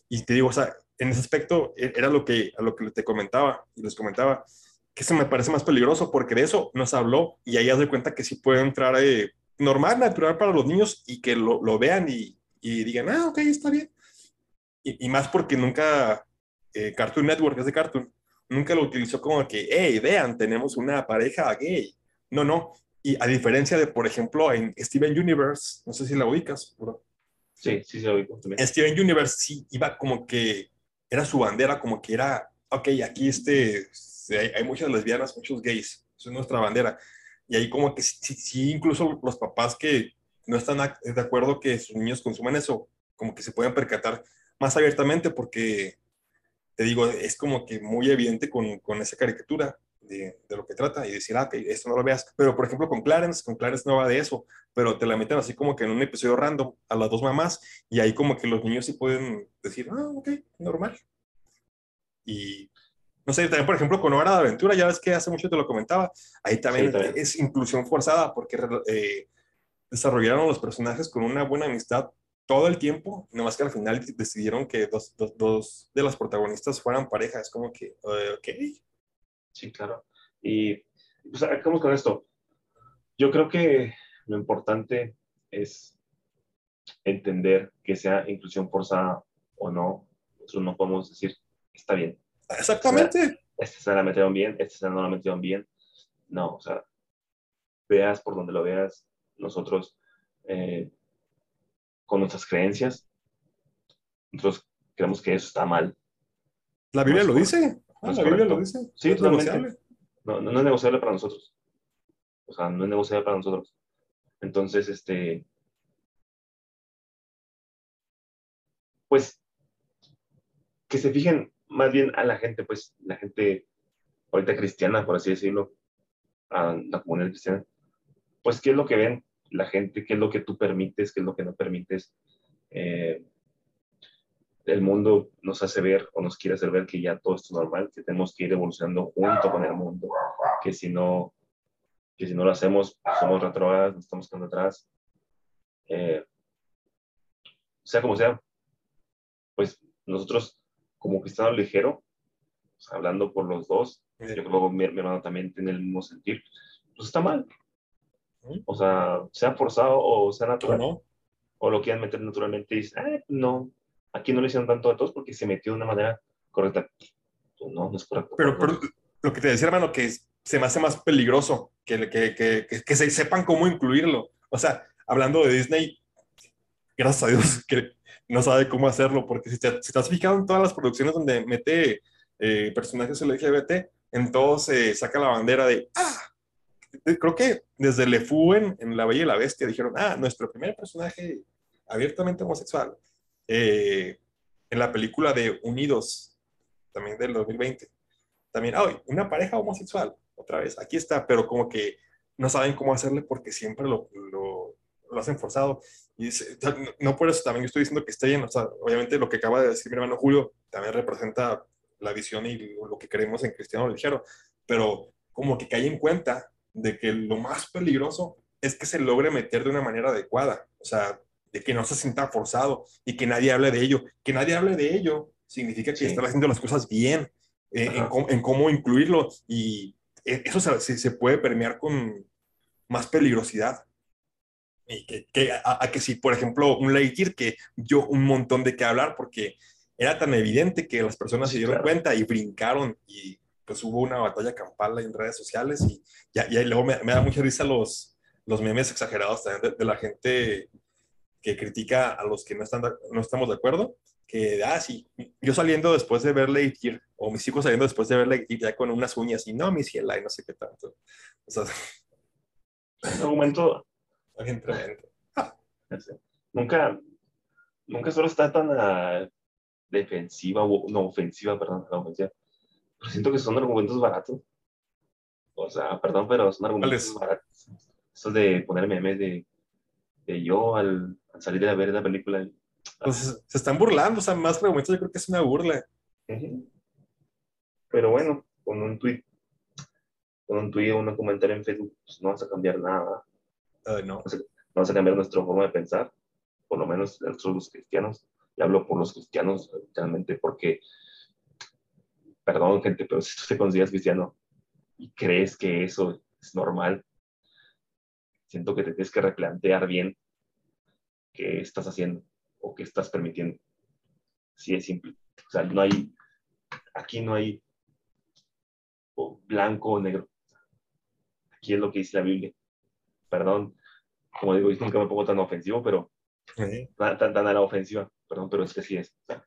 Y te digo, o sea, en ese aspecto e, era lo que, a lo que te comentaba, y les comentaba, que eso me parece más peligroso, porque de eso nos habló, y ahí haz de cuenta que sí puede entrar eh, normal, natural para los niños, y que lo, lo vean y, y, digan, ah, ok, está bien. Y, y más porque nunca eh, Cartoon Network, es de Cartoon, nunca lo utilizó como que, hey, vean, tenemos una pareja gay. No, no. Y a diferencia de, por ejemplo, en Steven Universe, no sé si la ubicas, bro. Sí, sí, se lo ubico también. Steven Universe sí iba como que, era su bandera, como que era, ok, aquí este, hay, hay muchas lesbianas, muchos gays, eso es nuestra bandera. Y ahí como que sí, sí, incluso los papás que no están de acuerdo que sus niños consuman eso, como que se pueden percatar más abiertamente porque te digo, es como que muy evidente con, con esa caricatura de, de, lo que trata y decir, ah, que esto no lo veas. Pero, por ejemplo, con Clarence, con Clarence no va de eso, pero te la meten así como que en un episodio random a las dos mamás y ahí como que los niños sí pueden decir, ah, ok, normal. Y no sé, también, por ejemplo, con Hora de Aventura, ya ves que hace mucho te lo comentaba, ahí también, sí, también. es inclusión forzada porque eh, desarrollaron los personajes con una buena amistad todo el tiempo, nomás que al final decidieron que dos, dos, dos de las protagonistas fueran pareja. Es como que, uh, ok. Sí, claro. Y pues acabamos con esto. Yo creo que lo importante es entender que sea inclusión forzada o no. Nosotros no podemos decir, está bien. Exactamente. Este se la metieron bien, este se no la metieron bien. No, o sea, veas por donde lo veas. Nosotros eh, con nuestras creencias, nosotros creemos que eso está mal. ¿La Biblia no lo dice? Ah, ¿La Biblia lo dice? Sí, ¿Es totalmente. No, no, no es negociable para nosotros. O sea, no es negociable para nosotros. Entonces, este, pues, que se fijen más bien a la gente, pues, la gente ahorita cristiana, por así decirlo, a la comunidad cristiana, pues, ¿qué es lo que ven? La gente, qué es lo que tú permites, qué es lo que no permites. Eh, el mundo nos hace ver o nos quiere hacer ver que ya todo esto es normal, que tenemos que ir evolucionando junto con el mundo, que si no, que si no lo hacemos, somos retrogradas, nos estamos quedando atrás. Eh, sea como sea, pues nosotros como cristianos ligero, pues, hablando por los dos, yo creo que mi, mi hermano también tiene el mismo sentir, pues está mal, o sea, sea forzado o sea natural. ¿O, no? o lo quieran meter naturalmente y dicen, ah, no, aquí no le hicieron tanto a todos porque se metió de una manera correcta. Pues no, no es correcto. Pero, pero, lo que te decía, hermano, que se me hace más peligroso que, que, que, que, se sepan cómo incluirlo. O sea, hablando de Disney, gracias a Dios que no sabe cómo hacerlo, porque si te, si te has fijado en todas las producciones donde mete eh, personajes LGBT, entonces eh, saca la bandera de, ah, creo que desde Le Fou en, La Bella y la Bestia dijeron, ah, nuestro primer personaje abiertamente homosexual. Eh, en la película de Unidos, también del 2020, también, ah, una pareja homosexual, otra vez, aquí está, pero como que no saben cómo hacerle porque siempre lo, lo, lo hacen forzado. Y no por eso también estoy diciendo que esté bien, o sea, obviamente lo que acaba de decir mi hermano Julio también representa la visión y lo que creemos en Cristiano Ligero, pero como que cae en cuenta de que lo más peligroso es que se logre meter de una manera adecuada, o sea, de que no se sienta forzado y que nadie hable de ello. Que nadie hable de ello significa que sí. están haciendo las cosas bien, eh, en, cómo, en, cómo, incluirlo y e, eso se, se, puede permear con más peligrosidad. Y que, que a, a, que si, por ejemplo, un Lightyear que dio un montón de qué hablar porque era tan evidente que las personas se dieron claro. cuenta y brincaron y pues hubo una batalla campal en redes sociales y, y, y luego me, me, da mucha risa los, los memes exagerados también de, de, la gente que critica a los que no, están, no estamos de acuerdo, que, ah, sí, yo saliendo después de ver Lightyear, o mis hijos saliendo después de ver Lightyear ya con unas uñas y no, mi ciela y no sé qué tanto. O sea, un argumento... Alguien tremendo. Ah. Nunca, nunca solo está tan uh, defensiva, no, ofensiva, perdón, la ofensiva siento que son argumentos baratos. O sea, perdón, pero son argumentos baratos. Eso de poner memes de, de yo al, al, salir de ver la película. Pues se están burlando, o sea, más argumentos yo creo que es una burla. Pero bueno, con un tweet un tweet o un comentario en Facebook, pues no vas a cambiar nada. Uh, no. No vas a cambiar nuestra forma de pensar, por lo menos nosotros los cristianos. Y hablo por los cristianos, literalmente, porque, perdón, gente, pero si tú te consideras cristiano y crees que eso es normal, siento que te tienes que replantear bien qué estás haciendo o qué estás permitiendo. Sí, es simple. O sea, no hay, aquí no hay blanco o negro. Aquí es lo que dice la Biblia. Perdón, como digo, yo nunca me pongo tan ofensivo, pero Sí. tan, tan, tan a la ofensiva, perdón, pero es que sí es. O sea,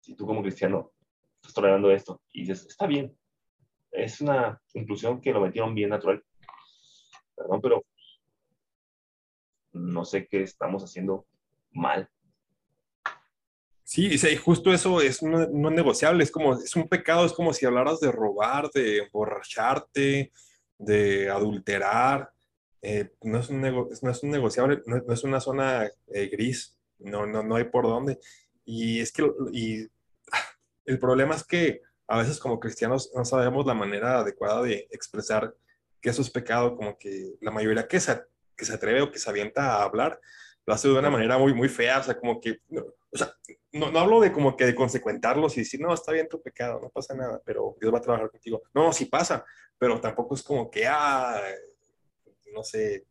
si tú como cristiano estás tolerando esto y dices, está bien, es una inclusión que lo metieron bien natural, perdón, pero no sé qué estamos haciendo mal. Sí, y justo eso es no, no negociable, es como, es un pecado, es como si hablaras de robar, de emborracharte, de adulterar, eh, no, es un nego- no es un negociable, no, es una zona eh, gris, no, no, no hay por dónde. Y es que y, el problema es que a veces como cristianos no sabemos la manera adecuada de expresar que eso es pecado, como que la mayoría que se, que se atreve o que se avienta a hablar, lo hace de una manera muy, muy fea, o sea, como que, no, o sea, no, no hablo de como que de consecuentarlos y decir, no, está bien tu pecado, no pasa nada, pero Dios va a trabajar contigo. No, sí pasa, pero tampoco es como que, ah, no sé,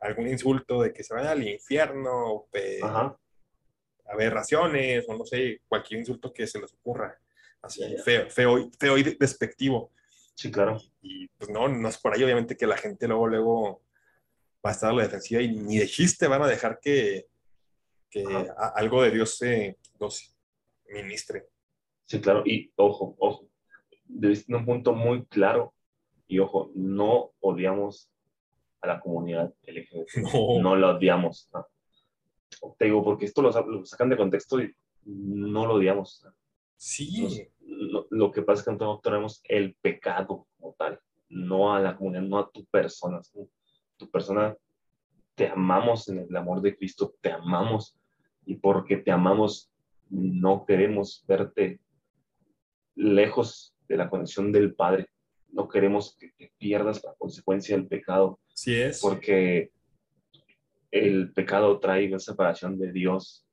algún insulto de que se vaya al infierno, Ajá. Aberraciones, o no sé, cualquier insulto que se les ocurra. Así, feo, feo, feo y despectivo. Sí, claro. Y pues no, no es por ahí, obviamente, que la gente luego, luego va a estar a la defensiva y ni de chiste van a dejar que, que a- algo de Dios se los ministre. Sí, claro. Y ojo, ojo, debiste un punto muy claro. Y ojo, no odiamos a la comunidad LGBT. No, No la odiamos. ¿no? Te digo, porque esto lo, lo sacan de contexto y no lo odiamos. ¿no? sí, Lo, lo que pasa es que nosotros tenemos el pecado como tal, no a la comunidad, no a tu persona. Tu persona, te amamos en el amor de Cristo, te amamos. Y porque te amamos, no queremos verte lejos de la conexión del Padre. No queremos que te pierdas la consecuencia del pecado, sí es. porque el pecado trae una separación de Dios,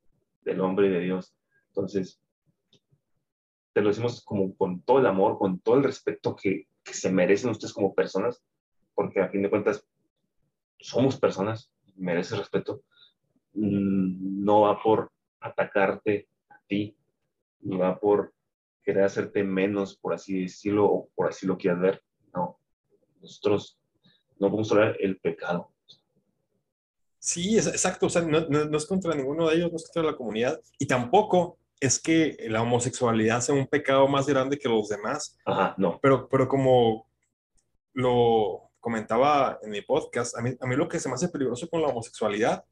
del hombre y de Dios. Entonces, te lo decimos como con todo el amor, con todo el respeto que, que se merecen ustedes como personas, porque a fin de cuentas somos personas, mereces respeto. Mm, No va por atacarte a ti, ni va por querer hacerte menos, por así decirlo, o por así lo quieras ver. No, nosotros no podemos tolerar el pecado. Sí, es, exacto. O sea, no, no- no es contra ninguno de ellos, no es contra la comunidad. Y tampoco es que la homosexualidad sea un pecado más grande que los demás. Ajá, no. Pero, pero como lo comentaba en mi podcast, a mí, a mí lo que se me hace peligroso con la homosexualidad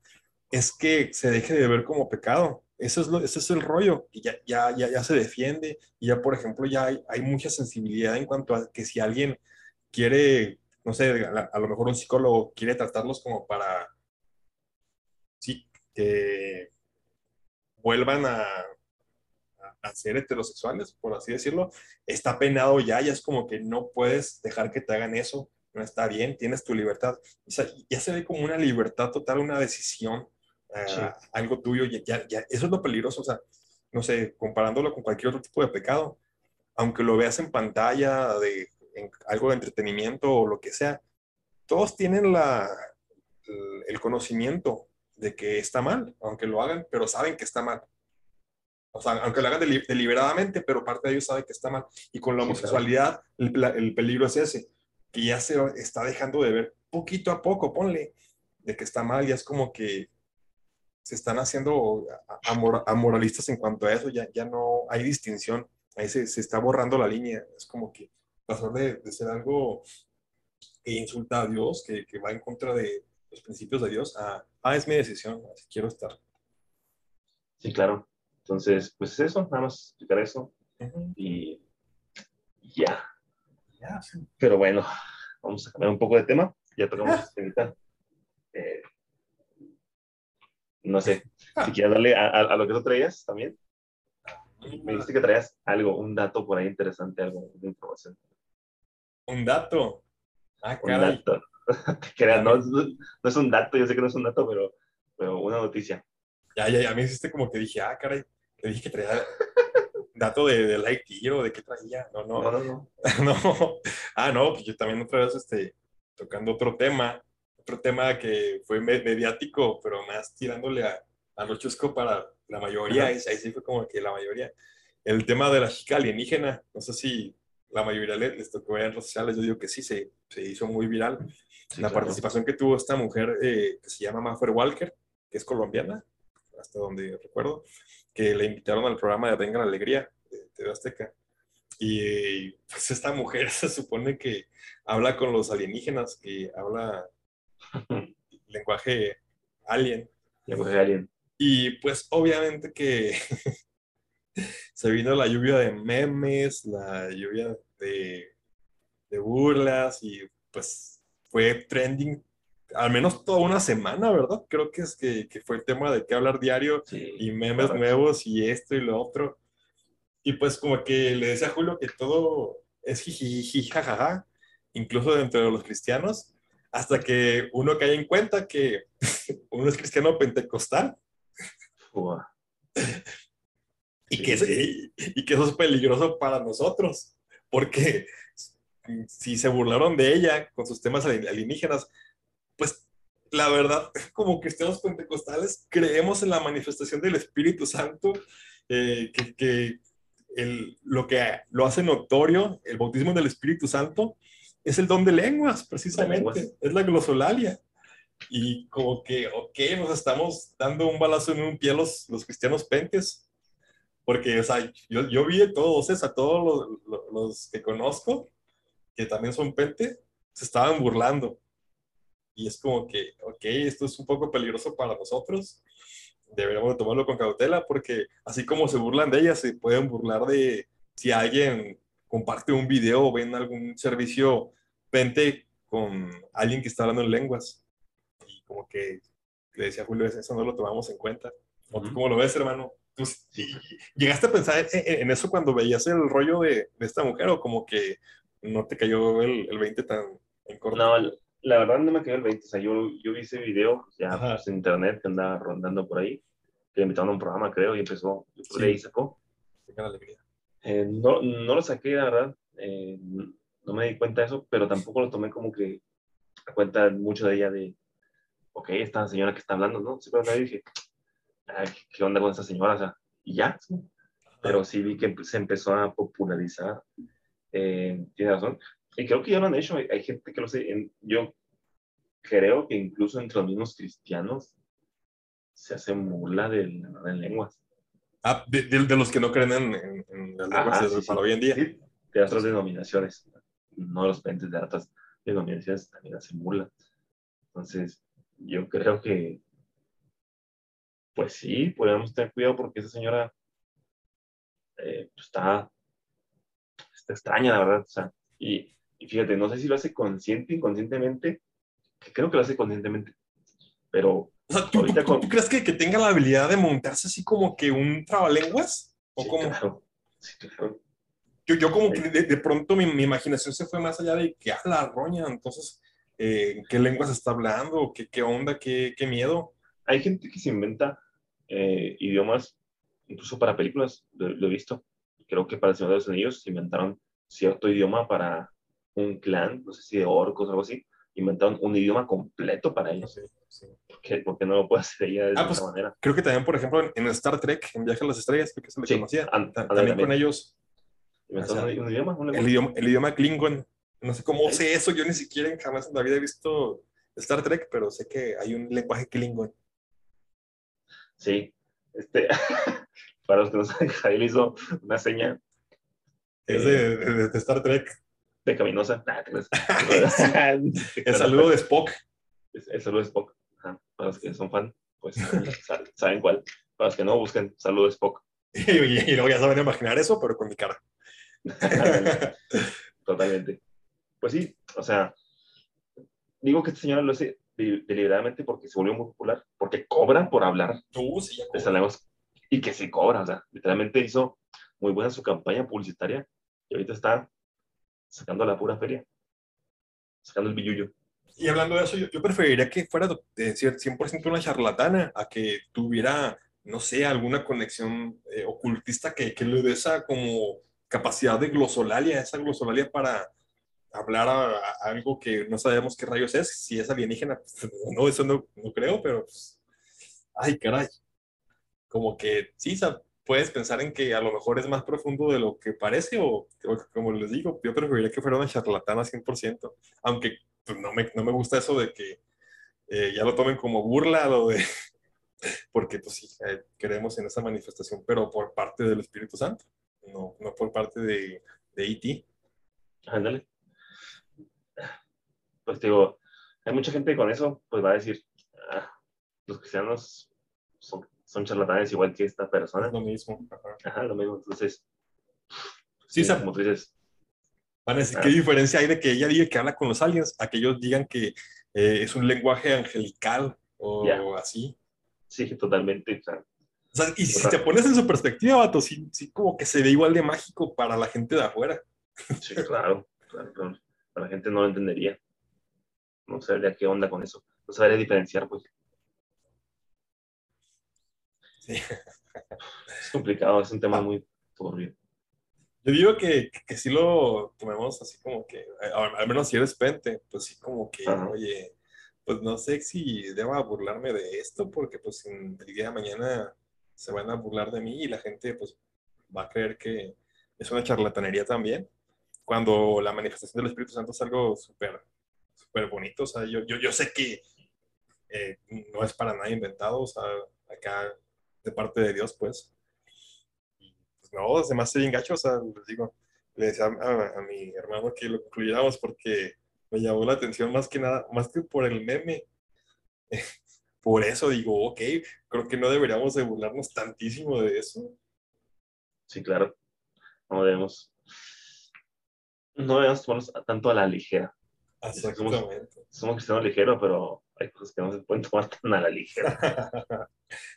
es que se deje de ver como pecado. Eso es lo, ese es el rollo, que ya, ya, ya, ya se defiende y ya, por ejemplo, ya hay, hay mucha sensibilidad en cuanto a que si alguien quiere, no sé, a, a lo mejor un psicólogo quiere tratarlos como para, que vuelvan a, a- ser heterosexuales, por así decirlo, está penado ya, ya es como que no puedes dejar que te hagan eso, no está bien, tienes tu libertad. O sea, ya se ve como una libertad total, una decisión, eh, Sí. algo tuyo, ya, ya, eso es lo peligroso, o sea, no sé, comparándolo con cualquier otro tipo de pecado, aunque lo veas en pantalla, de, en algo de entretenimiento o lo que sea, todos tienen la, el conocimiento de que está mal, aunque lo hagan, pero saben que está mal. O sea, aunque lo hagan deli- deliberadamente, pero parte de ellos sabe que está mal. Y con la homosexualidad, el, peligro es ese, que ya se está dejando de ver poquito a poco, ponle, de que está mal, ya es como que se están haciendo amor- amoralistas en cuanto a eso, ya, ya no hay distinción, ahí se, se está borrando la línea, es como que pasar de, de ser algo que insulta a Dios, que, que va en contra de los principios de Dios, a, ah, es mi decisión, quiero estar. Sí, claro. Entonces, pues eso, nada más explicar eso y ya. Sí. Pero bueno, vamos a cambiar un poco de tema. Ya tocamos este temita. Eh, no sé, si quieres darle a, a- a lo que tú traías también. Me dijiste que traías algo, un dato por ahí interesante, algo de información. Un dato. Ah, Un caray. dato. Te creas, no, no es un dato, yo sé que no es un dato, pero, pero una noticia. Ya, ya, ya me hiciste como que dije, ah, caray. Le dije que traía dato de, del IT o de qué traía. No, no, No, no, no. no. Ah, no, pues yo también otra vez este, tocando otro tema. Otro tema que fue me- mediático, pero más tirándole a, a lo chusco para la mayoría. Ahí, ahí sí fue como que la mayoría. El tema de la chica alienígena. No sé si la mayoría les, les tocó en redes sociales. Yo digo que sí, se, se hizo muy viral. Sí, la claro. participación que tuvo esta mujer eh, que se llama Maffer Walker, que es colombiana, hasta donde recuerdo, que le invitaron al programa de Venga la Alegría de TV Azteca. Y pues esta mujer se supone que habla con los alienígenas, que habla lenguaje alien. Lenguaje alien. Y pues obviamente que se vino la lluvia de memes, la lluvia de, de burlas y pues fue trending al menos toda una semana, ¿verdad? Creo que es que, que fue el tema de qué hablar diario Sí. y memes nuevos y esto y lo otro. Y pues como que le decía a Julio que todo es jiji, jajaja, incluso dentro de los cristianos, hasta que uno cae en cuenta que uno es cristiano pentecostal y, Sí. que, es- y que eso es peligroso para nosotros, porque si se burlaron de ella con sus temas alien- alienígenas, pues la verdad, como cristianos pentecostales, creemos en la manifestación del Espíritu Santo, eh, que, que el- lo que lo hace notorio, el bautismo del Espíritu Santo, es el don de lenguas, precisamente, lenguas. es la glosolalia. Y como que, ok, nos estamos dando un balazo en un pie los, los cristianos pentes, porque, o sea, yo, yo vi a todos, a todos los, los- los que conozco, que también son pente, se estaban burlando. Y es como que, ok, esto es un poco peligroso para nosotros, deberíamos de tomarlo con cautela, porque así como se burlan de ellas, se pueden burlar de si alguien comparte un video o ven algún servicio pente con alguien que está hablando en lenguas. Y como que le decía Julio, eso no lo tomamos en cuenta. ¿O tú cómo lo ves, hermano? ¿Tú sí- llegaste a pensar en, en- en eso cuando veías el rollo de, de esta mujer o como que no te cayó el, el 20 tan en corto? No, la verdad no me quedó el 20. O sea, yo, yo vi ese video ya pues, en internet que andaba rondando por ahí. Que invitaron a un programa, creo, y empezó. Sí. ahí sacó. Eh, no, no lo saqué, la verdad. eh, no me di cuenta de eso, pero tampoco lo tomé como que a cuenta mucho de ella de, ok, esta señora que está hablando, ¿no? Simplemente dije, "Ay, ¿qué onda con esta señora? O sea, y ya. ¿sí? Pero sí vi que se empezó a popularizar. Eh, tiene razón. Y creo que ya lo han hecho. Hay, hay gente que lo sé. en- yo creo que incluso entre los mismos cristianos se hace burla de lenguas. Ah, de, de- de los que no creen en, en- en las lenguas Ajá, sí, sí. para hoy en día. Sí, de otras denominaciones, no los pentes de otras denominaciones también hacen burla. Entonces, yo creo que, pues sí, podríamos tener cuidado porque esa señora eh, pues, está, está extraña, la verdad. O sea, y, y fíjate, no sé si lo hace consciente, inconscientemente, que creo que lo hace conscientemente, pero O sea, ¿tú, Ahorita tú- con- tú crees que, que tenga la habilidad de montarse así como que un trabalenguas? ¿O sí, cómo? claro, sí, claro. Yo, yo como que de, de pronto mi, mi imaginación se fue más allá de que, ah, la roña, entonces, eh, ¿qué lenguas está hablando? ¿Qué, qué onda? ¿Qué, qué miedo? Hay gente que se inventa eh, idiomas, incluso para películas, lo, lo he visto. Creo que para el Señor de los Anillos inventaron cierto idioma para un clan, no sé si de orcos o algo así. Inventaron un idioma completo para ellos. Sí, sí. ¿Por qué, por qué no lo puede hacer ella de Ah, esa pues, manera? Creo que también, por ejemplo, en, Star Trek, en Viaje a las Estrellas, creo que se le Sí, conocía. también con ellos, Inventaron o sea, un, idioma, un el idioma, el idioma Klingon. No sé cómo sé eso, yo ni siquiera jamás en la vida he visto Star Trek, pero sé que hay un lenguaje Klingon. Sí. Este, para los que no saben, Javier hizo una seña Es de, de- de Star Trek. pecaminosa. Nah, te creas. El saludo de Spock. El saludo de Spock. Ajá. Para los que son fan, pues sa- saben cuál. Para los que no, busquen saludo de Spock. Y, y- y luego ya saben imaginar eso, pero con mi cara. Totalmente. Pues sí, o sea, digo que esta señora lo hace de- deliberadamente porque se volvió muy popular, porque cobran por hablar Uh, sí, ya de y que se cobra, o sea, literalmente hizo muy buena su campaña publicitaria y ahorita está sacando la pura feria. sacando el billullo. Y hablando de eso, yo, yo preferiría que fuera de cier- 100% una charlatana a que tuviera, no sé, alguna conexión eh, ocultista que, que le dé esa como capacidad de glosolalia, esa glosolalia para hablar a, a algo que no sabemos qué rayos es, si es alienígena, pues, no, eso no, no creo, pero pues, ay, caray. Como que sí, puedes pensar en que a lo mejor es más profundo de lo que parece, o, como les digo, yo preferiría que fuera una charlatana 100%, aunque pues, no, me, no me gusta eso de que eh, ya lo tomen como burla, lo de, porque pues sí, eh, creemos en esa manifestación, pero por parte del Espíritu Santo, no, no por parte de, de E.T. Ándale. Pues digo, hay mucha gente con eso, pues va a decir, "Ah, los cristianos son, son charlatanes igual que esta persona. Lo mismo. ajá. Ajá, lo mismo. Entonces, Sí, sa- como tú dices, Van a decir, Ah. ¿qué diferencia hay de que ella diga que habla con los aliens a que ellos digan que eh, es un lenguaje angelical o Ya. así? sí, totalmente. O sea, O sea, y si te pones en su perspectiva, vato, sí, sí como que se ve igual de mágico para la gente de afuera. sí, claro, claro, claro. La gente no lo entendería. No sabría qué onda con eso. No sabría diferenciar, pues. Sí. Es complicado, es un tema Ah. muy turbio. Yo digo que, que, que sí lo tomemos así como que, al, al menos si eres pente, pues sí como que, Ajá. oye, pues no sé si deba burlarme de esto, porque pues en el día de mañana se van a burlar de mí y la gente pues va a creer que es una charlatanería también, cuando la manifestación del Espíritu Santo es algo súper, súper bonito, o sea, yo, yo, yo sé que eh, no es para nada inventado, o sea, acá de parte de Dios, pues. Y, pues no, se me hace bien gacho, o sea, les digo, le decía a, a mi hermano que lo concluyéramos porque me llamó la atención más que nada, más que por el meme. Por eso digo, ok, creo que no deberíamos de burlarnos tantísimo de eso. Sí, claro. No debemos. No debemos tomarnos tanto a la ligera. Exactamente. Somos cristianos ligeros, pero hay cosas que no se pueden tomar tan a la ligera.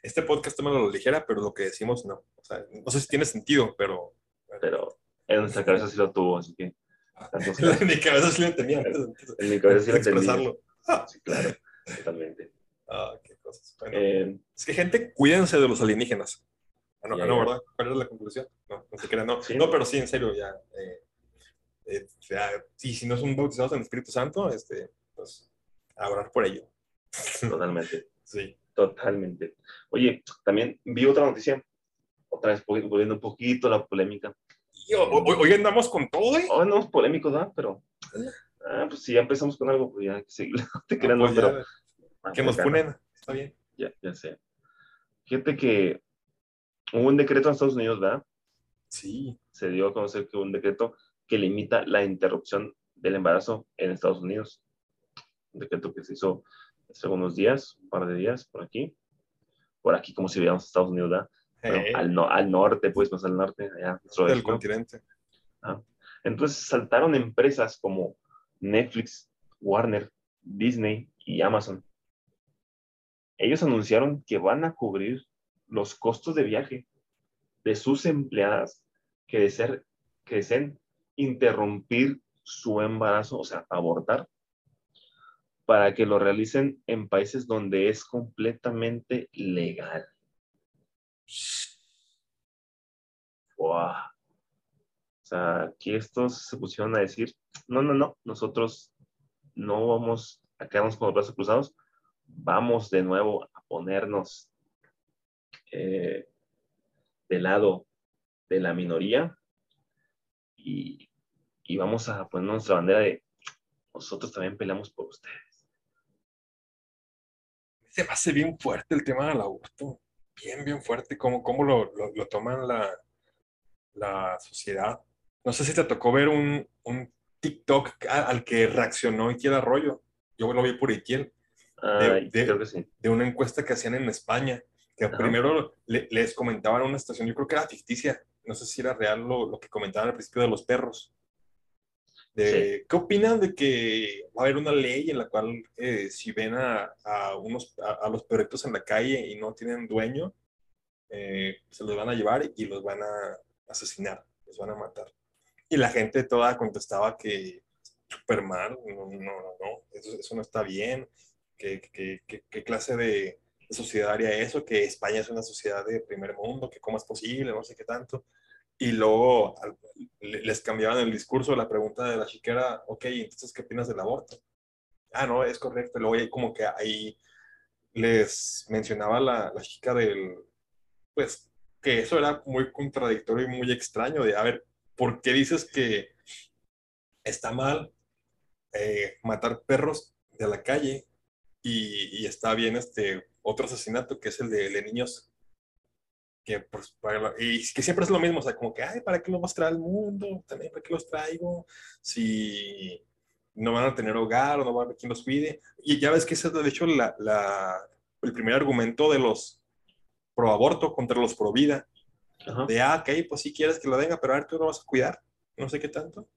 Este podcast toma a la ligera, pero lo que decimos no. O sea, no sé si tiene sentido, pero Pero en nuestra cabeza sí lo tuvo, así que. en mi cabeza sí lo tenía antes En mi cabeza sí lo entendí. expresarlo. Ah, Sí, claro, totalmente. ah, qué cosas. Bueno, Eh, es que gente, cuídense de los alienígenas. Ah, no, Ya, no, ya. ¿verdad? ¿Cuál era la conclusión? No, no se crean, no. Sí. No, pero sí, en serio, ya. eh, eh, ya, y si no son bautizados en el Espíritu Santo, este, pues, a orar por ello. Totalmente, Sí. totalmente. Oye, también vi otra noticia, otra vez volviendo un poquito la polémica. Y ho- ho- hoy andamos con todo, ¿eh? Oh, no es polémico, ¿verdad? Pero. Ah, pues si ya empezamos con algo, pues ya hay que te Ah, pues no, ya, pero. que nos ponen. Está bien. Ya, ya sé. Fíjate que hubo un decreto en Estados Unidos, ¿verdad? Sí. Se dio a conocer que hubo un decreto que limita la interrupción del embarazo en Estados Unidos. Un decreto que se hizo hace unos días, un par de días, por aquí. Por aquí, como si viéramos Estados Unidos, ¿verdad? Eh, al, no- al norte, pues más al norte, allá. nuestro del vecino. continente. Entonces saltaron empresas como Netflix, Warner, Disney y Amazon. Ellos anunciaron que van a cubrir los costos de viaje de sus empleadas que, desear- que deseen interrumpir su embarazo, o sea, abortar, para que lo realicen en países donde es completamente legal. Wow. O sea, aquí estos se pusieron a decir, no, no, no, nosotros no vamos a quedarnos con los brazos cruzados, vamos de nuevo a ponernos eh, del lado de la minoría y vamos a poner nuestra bandera de nosotros también peleamos por ustedes. Se me hace bien fuerte el tema del aborto. Bien, bien fuerte. ¿Cómo, cómo lo, lo, lo toman la, la sociedad? No sé si te tocó ver un, un TikTok al que reaccionó Itiel Arroyo. Yo lo vi por Itiel, de- creo que sí. de una encuesta que hacían en España, que Ajá. primero le- les comentaban una estación, yo creo que era ficticia, no sé si era real lo, lo que comentaban al principio de los perros. De, ¿Qué opinan de que va a haber una ley en la cual eh, si ven a, a unos, a, a los perritos en la calle y no tienen dueño, eh, se los van a llevar y los van a asesinar, los van a matar? Y la gente toda contestaba que, súper mal, no, no, no, eso, eso no está bien. ¿Qué, qué, qué, qué clase de, de sociedad haría eso? Que España es una sociedad de primer mundo, que cómo es posible, no sé qué tanto. Y luego les cambiaban el discurso, la pregunta de la chica era, ok, entonces, ¿qué opinas del aborto? Ah, no, es correcto. Luego ya como que ahí les mencionaba la, la chica del, pues, que eso era muy contradictorio y muy extraño de, a ver, ¿por qué dices que está mal eh, matar perros de la calle y, y está bien este otro asesinato que es el de, de niños que pues, para y que siempre es lo mismo, o sea, como que, ay, ¿para qué los vas a traer al mundo? También, ¿para qué los traigo? Si no van a tener hogar o no va a haber quien los cuide. Y ya ves que ese es, de hecho, la, la- el primer argumento de los pro aborto contra los pro vida. Ajá. De, ah, ok, pues si quieres que lo venga, pero a ver, tú lo vas a cuidar. No sé qué tanto.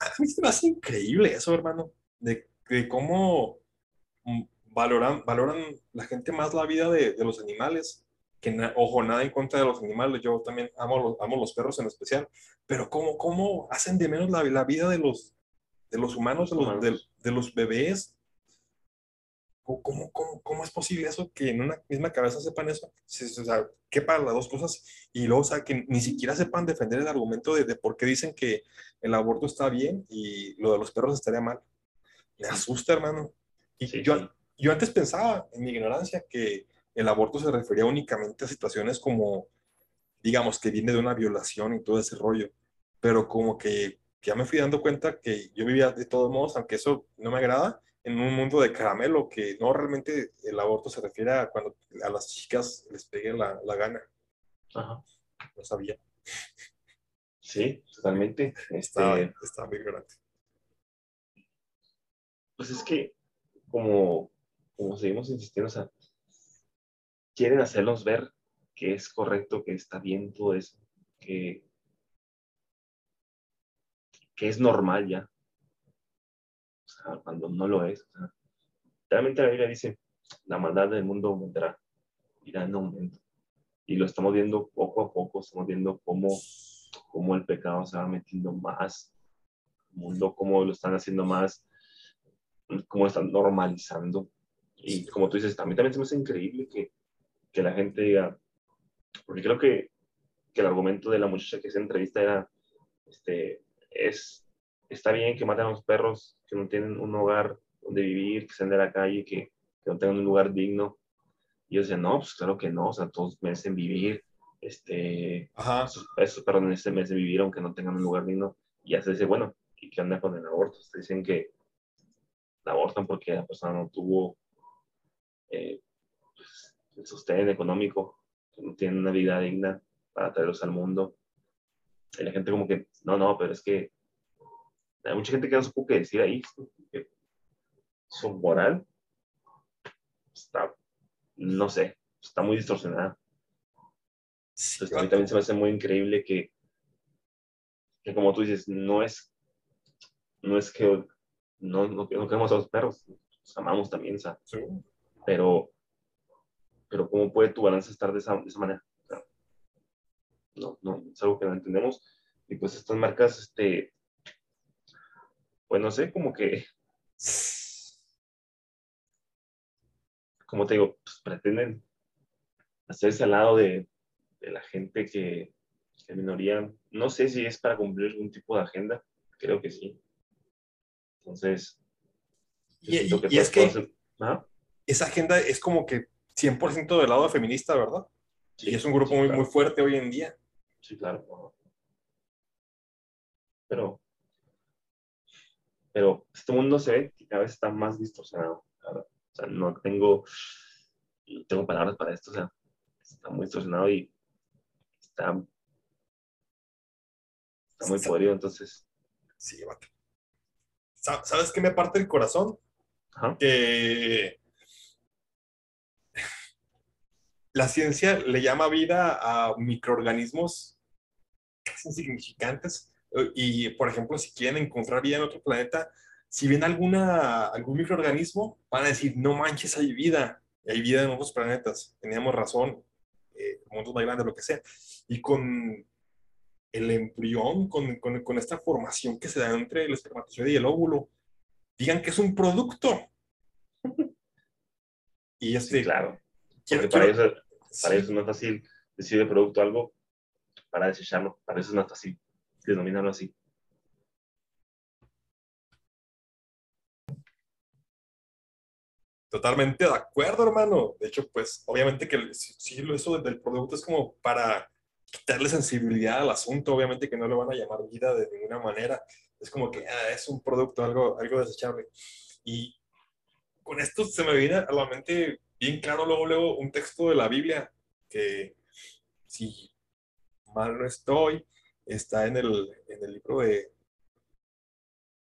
A mí se me hace increíble eso, hermano, de, de cómo mm, valoran, valoran la gente más la vida de, de los animales. Que, na- ojo, nada en contra de los animales, yo también amo, los- amo los perros en especial, pero cómo, cómo hacen de menos la, la vida de los, de los humanos, de los, de, de los bebés. ¿Cómo, cómo, cómo, es posible eso que en una misma cabeza sepan eso? O sea, quepan las dos cosas y luego, o sea, que ni siquiera sepan defender el argumento de, de por qué dicen que el aborto está bien y lo de los perros estaría mal. Me asusta, hermano. Y Sí, yo, sí. yo antes pensaba, en mi ignorancia, que el aborto se refería únicamente a situaciones como, digamos, que viene de una violación y todo ese rollo. Pero como que ya me fui dando cuenta que yo vivía de todos modos, aunque eso no me agrada, en un mundo de caramelo, que no realmente el aborto se refiere a cuando a las chicas les pegue la, la gana. Ajá. No sabía. Sí, totalmente. Estaba, Este, estaba muy ignorante. pues es que, como, como seguimos insistiendo, o sea, quieren hacernos ver que es correcto, que está bien todo eso, que, que es normal ya. O sea, cuando no lo es. O sea, realmente la Biblia dice, la maldad del mundo aumentará, irá en aumento. Y lo estamos viendo poco a poco, estamos viendo cómo, cómo el pecado se va metiendo más, el mundo, cómo lo están haciendo más, cómo lo están normalizando. Y como tú dices, mí también se me hace increíble que, que la gente diga, porque creo que, que el argumento de la muchacha que se entrevista era, este, es, está bien que maten a los perros que no tienen un hogar donde vivir, que sean de la calle, que, que no tengan un lugar digno. Y yo decía, no, pues claro que no, o sea, todos merecen vivir, este, Ajá. esos, esos perros merecen merecen vivir aunque no tengan un lugar digno. Y ya se dice, bueno, ¿y qué onda con el aborto? Se dicen que abortan porque la persona no tuvo eh, el sostén económico, que no tienen una vida digna para traerlos al mundo. Y la gente como que, no, no, pero es que hay mucha gente que no supo qué decir ahí. que su moral está, no sé, está muy distorsionada. Sí, Entonces, a mí también se me hace muy increíble que, que como tú dices, no es, no es que no, no, no queremos a los perros, los amamos también, sea, sí. pero, pero ¿cómo puede tu balance estar de esa, de esa manera? O sea, no, no, es algo que no entendemos. Y pues estas marcas, este, pues no sé, como que, como te digo, pues pretenden hacerse al lado de, de la gente que, que minoría, no sé si es para cumplir algún tipo de agenda, creo que sí. Entonces, Y, y- y es que esa agenda es como que 100% del lado feminista, ¿verdad? sí, Y es un grupo sí, muy, claro. muy fuerte hoy en día. Sí, claro. Pero, pero este mundo se ve que cada vez está más distorsionado. verdad. O sea, no tengo, no tengo palabras para esto. O sea, está muy distorsionado y está, está muy podrido. Entonces, Sí. Sa- ¿Sabes qué me parte el corazón? ajá, Que la ciencia le llama vida a microorganismos casi insignificantes. Y, por ejemplo, si quieren encontrar vida en otro planeta, si ven alguna, algún microorganismo, van a decir, no manches, hay vida. Hay vida en otros planetas. Teníamos razón. Eh, el mundo es más grande, lo que sea. Y con el embrión con, con, con esta formación que se da entre el espermatozoide y el óvulo, digan que es un producto. Y este, Sí, claro. quiero- para, quiero- para sí. no es fácil decir de producto algo para desecharlo. Para eso es fácil denominarlo así. Totalmente de acuerdo, hermano. De hecho, pues, obviamente que sí, lo- eso del producto es como para quitarle sensibilidad al asunto. Obviamente que no lo van a llamar vida de ninguna manera. Es como que ah, es un producto, algo, algo desechable. Y con esto se me viene a la mente bien claro luego, luego un texto de la Biblia que, si mal no estoy, está en el, en el libro de,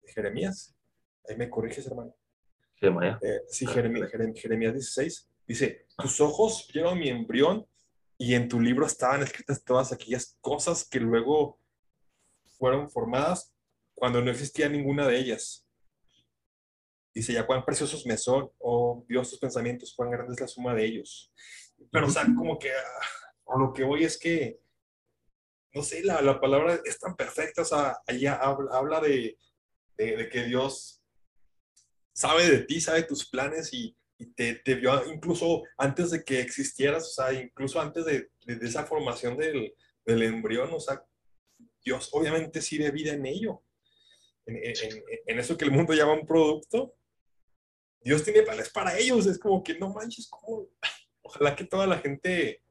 de Jeremías. Ahí me corriges, hermano. Jeremías. Eh, sí, Ah, Jeremías, Jeremías 16. Dice, tus ojos vieron mi embrión y en tu libro estaban escritas todas aquellas cosas que luego fueron formadas cuando no existía ninguna de ellas. Dice, ya cuán preciosos me son, oh Dios, tus pensamientos, cuán grande es la suma de ellos. Pero, o sea, como que ah, a lo que voy es que, no sé, la, la palabra es tan perfecta, o sea, allá habla, habla de, de, de que Dios sabe de ti, sabe tus planes y, y te, te vio incluso antes de que existieras, o sea, incluso antes de, de- de esa formación del, del embrión, o sea, Dios obviamente sí ve vida en ello, en, en- en eso que el mundo llama un producto. Dios tiene planes para ellos, es como que no manches, como, ojalá que toda la gente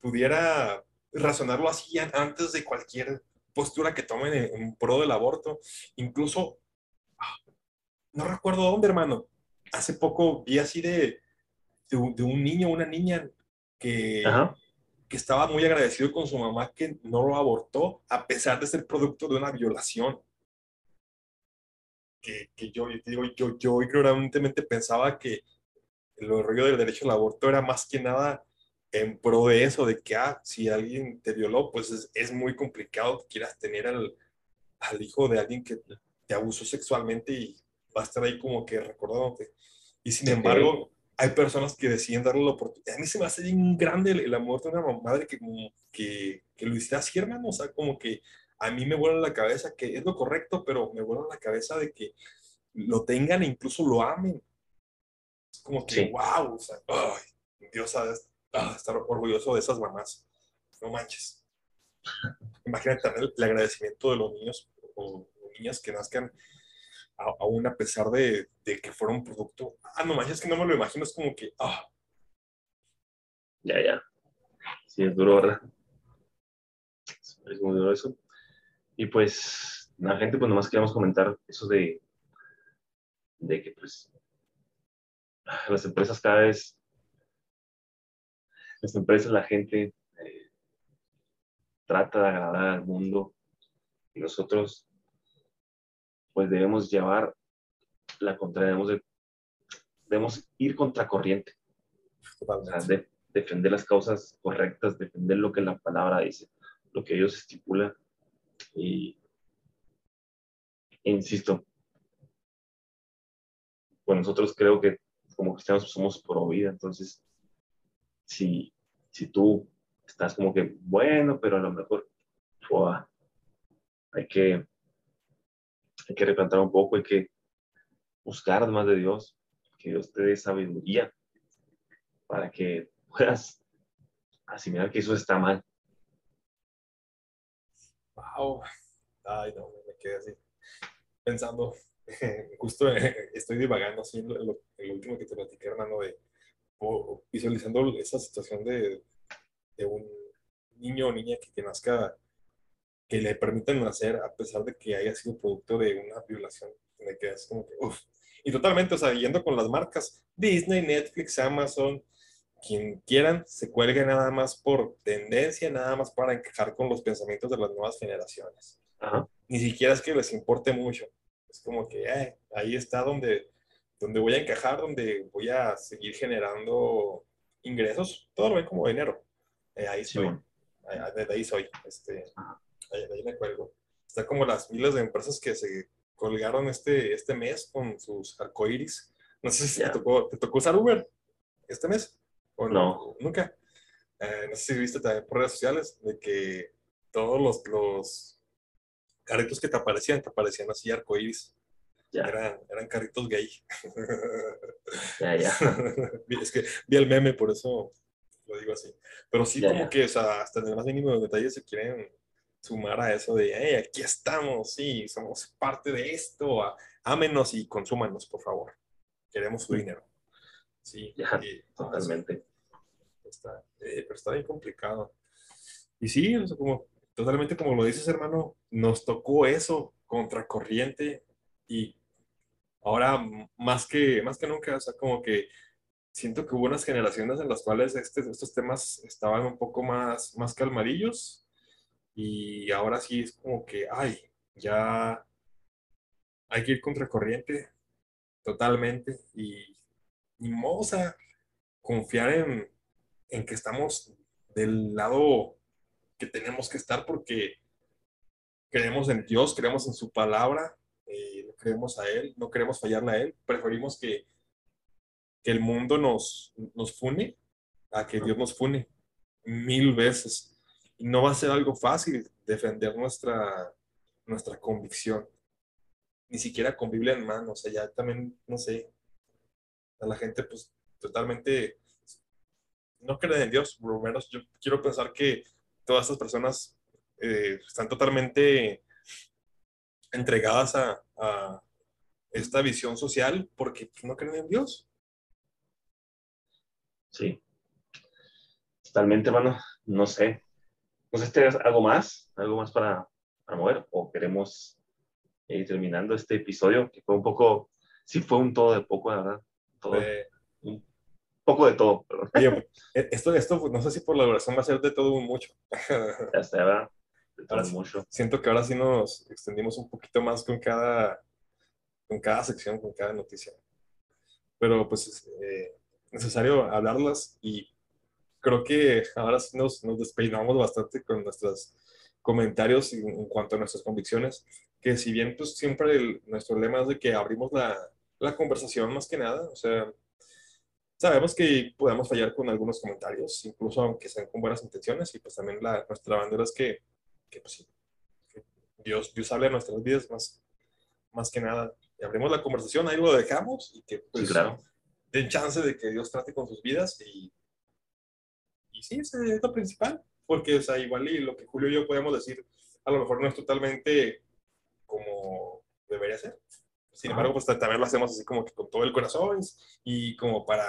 pudiera razonarlo así an- antes de cualquier postura que tomen en, en pro del aborto, incluso no recuerdo dónde, hermano. Hace poco vi así de, de, un- de un niño, una niña que, Ajá. que estaba muy agradecido con su mamá que no lo abortó a pesar de ser producto de una violación. Que, que yo, yo digo, yo, yo ignorantemente pensaba que el rollo del derecho al aborto era más que nada en pro de eso, de que, ah, si alguien te violó, pues es, es muy complicado que quieras tener al, al hijo de alguien que te abusó sexualmente y va a estar ahí como que recordándote. Y sin embargo, hay personas que deciden darle la oportunidad. A mí se me hace bien grande el, el amor de una madre que, como que, que lo hiciera así, hermano. O sea, como que a mí me vuela la cabeza que es lo correcto, pero me vuela la cabeza de que lo tengan e incluso lo amen. Es como que, Sí. wow, o sea, ay, Dios ah, estar orgulloso de esas mamás. No manches. Imagínate también el, agradecimiento de los niños o, niñas que nazcan a- aún a pesar de, de que fuera un producto. Ah, no manches, que no me lo imagino, es como que, ah, Ya, ya. Sí, es duro, ¿verdad? Es muy duro eso. Y pues, la gente, pues nomás queríamos comentar eso de, de que, pues, las empresas cada vez, las empresas, la gente eh, trata de agradar al mundo y nosotros, pues, debemos llevar la contra, debemos, de- debemos ir contracorriente. O sea, de- defender las causas correctas, defender lo que la palabra dice, lo que Dios estipula. Y insisto, pues nosotros creo que como cristianos somos pro vida, entonces si, si tú estás como que, bueno, pero a lo mejor hay que hay que replantar un poco, hay que buscar más de Dios, que Dios te dé sabiduría para que puedas asimilar que eso está mal. Wow. Ay, no, me quedé así pensando. Justo eh, estoy divagando así en lo, último que te platiqué, hermano, de visualizando esa situación de, de un niño o niña que, que nazca, que le permitan nacer a pesar de que haya sido producto de una violación. Me quedé así como que, uff. Y totalmente, o sea, yendo con las marcas, Disney, Netflix, Amazon, quien quieran, se cuelgue nada más por tendencia, nada más para encajar con los pensamientos de las nuevas generaciones. Ajá. Ni siquiera es que les importe mucho. Es como que eh, ahí está donde, donde voy a encajar, donde voy a seguir generando ingresos. Todo lo ven como dinero. Eh, ahí Sí, estoy. bueno. Ahí- soy. Este, ahí, ahí me cuelgo. Está como las miles de empresas que se colgaron este, este mes con sus arcoíris. No sé si Ya. te, tocó, te tocó usar Uber este mes. ¿O No. Nunca. Eh, no sé si viste también por redes sociales de que todos los, los carritos que te aparecían, te aparecían así arcoíris. Ya. Eran, eran carritos gay. Ya, ya. es que vi el meme, por eso lo digo así. Pero sí, Ya, como ya. que, o sea, hasta en el más mínimo detalle se quieren sumar a eso de, hey, aquí estamos, sí, somos parte de esto, ámenos y consúmanos, por favor. Queremos su dinero. Sí, Ya, y- Totalmente. Está, eh, pero está bien complicado. Y sí, como, totalmente como lo dices, hermano, nos tocó eso, contracorriente, y ahora más que, más que nunca, o sea, como que siento que hubo unas generaciones en las cuales este- estos temas estaban un poco más, más calmadillos, y ahora sí es como que, ay, ya hay que ir contracorriente totalmente, y ni modo, confiar en, en que estamos del lado que tenemos que estar porque creemos en Dios, creemos en su palabra, eh, creemos a Él, no queremos fallarle a Él, preferimos que, que el mundo nos, nos fune a que Dios nos fune mil veces. Y no va a ser algo fácil defender nuestra, nuestra convicción, ni siquiera con Biblia en mano, o sea, ya también, no sé, a la gente pues totalmente no creen en Dios, por lo menos yo quiero pensar que todas estas personas eh, están totalmente entregadas a, a esta visión social porque pues, no creen en Dios. Sí. Totalmente, hermano. No sé. No sé si algo más, algo más para, para mover o queremos ir terminando este episodio que fue un poco, sí fue un todo de poco, la verdad. Todo, un poco de todo, perdón. oye, eh, esto, esto no sé si por la duración va a ser de todo un mucho. Ya está, ¿verdad? De todo Ahora mucho. Siento que ahora sí nos extendimos un poquito más con cada, con cada sección, con cada noticia. Pero pues es eh, necesario hablarlas y creo que ahora sí nos, nos despeinamos bastante con nuestros comentarios en, en cuanto a nuestras convicciones, que si bien pues siempre el- nuestro lema es de que abrimos la, la conversación más que nada, o sea, sabemos que podemos fallar con algunos comentarios, incluso aunque sean con buenas intenciones, y pues también la, nuestra bandera es que, que, pues, sí, que Dios, Dios hable nuestras vidas más, más que nada. Y abrimos la conversación, ahí lo dejamos y que pues, Sí, claro. den chance de que Dios trate con sus vidas y, y sí, es lo principal, porque o sea, igual y lo que Julio y yo podemos decir a lo mejor no es totalmente como debería ser. Sin embargo, pues también lo hacemos así como que con todo el corazón y como para,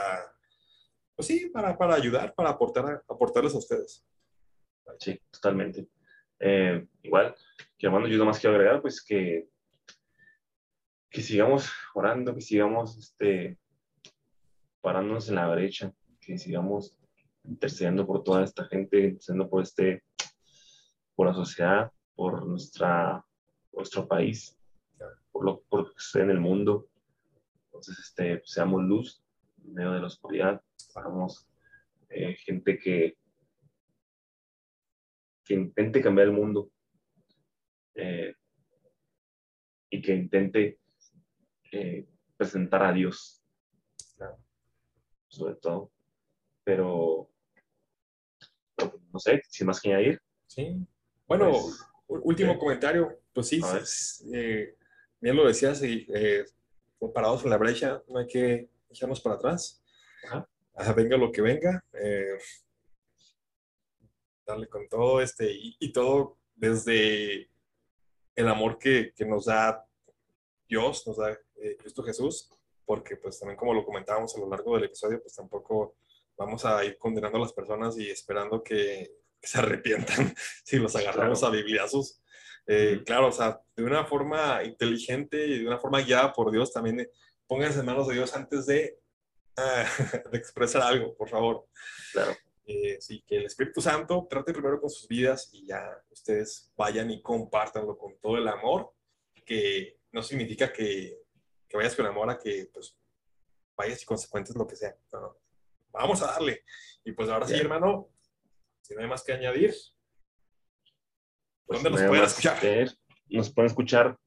pues sí, para, para ayudar, para aportar, aportarles a ustedes. Sí, totalmente. Eh, igual, que hermano, yo nomás quiero agregar, pues que, que sigamos orando, que sigamos este, parándonos en la brecha, que sigamos intercediendo por toda esta gente, intercediendo por este, por la sociedad, por nuestra, por nuestro país, por lo, por lo que sucede en el mundo. Entonces, este, seamos luz en medio de la oscuridad, hagamos eh, gente que, que intente cambiar el mundo eh, y que intente eh, presentar a Dios, Claro. sobre todo. Pero, no sé, sin más que añadir. Sí. Bueno, Pues, último comentario. Pues sí, eh, bien lo decías, y, eh, parados en la brecha, no hay que echarnos para atrás. Ajá. Ajá, venga lo que venga. eh, darle con todo este y, y todo desde el amor que, que nos da Dios, nos da eh, Cristo Jesús, porque pues también como lo comentábamos a lo largo del episodio, pues tampoco vamos a ir condenando a las personas y esperando que, que se arrepientan si los agarramos Claro. a bibliazos. Eh. Claro, o sea, de una forma inteligente y de una forma guiada por Dios, también eh, pónganse en manos de Dios antes de, ah, de expresar algo, por favor. Claro, Eh, sí, que el Espíritu Santo trate primero con sus vidas y ya ustedes vayan y compártanlo con todo el amor, que no significa que, que vayas con amor a que pues vayas y consecuentes lo que sea. No, no. Vamos a darle. Y pues ahora sí, Ya. hermano, si no hay más que añadir, pues ¿Dónde nos pueden escuchar? que. Nos pueden escuchar,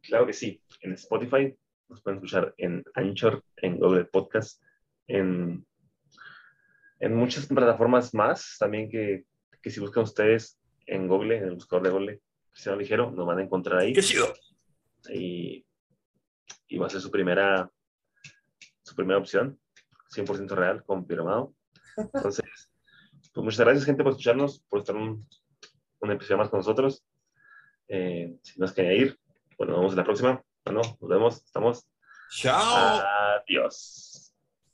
claro que sí, en Spotify, nos pueden escuchar en Anchor, en Google Podcast, en, en muchas plataformas más también que, que si buscan ustedes en Google, en el buscador de Google, Cristiano Ligero, nos van a encontrar ahí. ¡Qué chido! Y, y va a ser su primera, su primera opción, 100% real, confirmado. Entonces, pues muchas gracias, gente, por escucharnos, por estar un, un episodio más con nosotros. Eh, si nos quieren ir, bueno, nos vemos en la próxima. Bueno, nos vemos, estamos. ¡Chao! Adiós.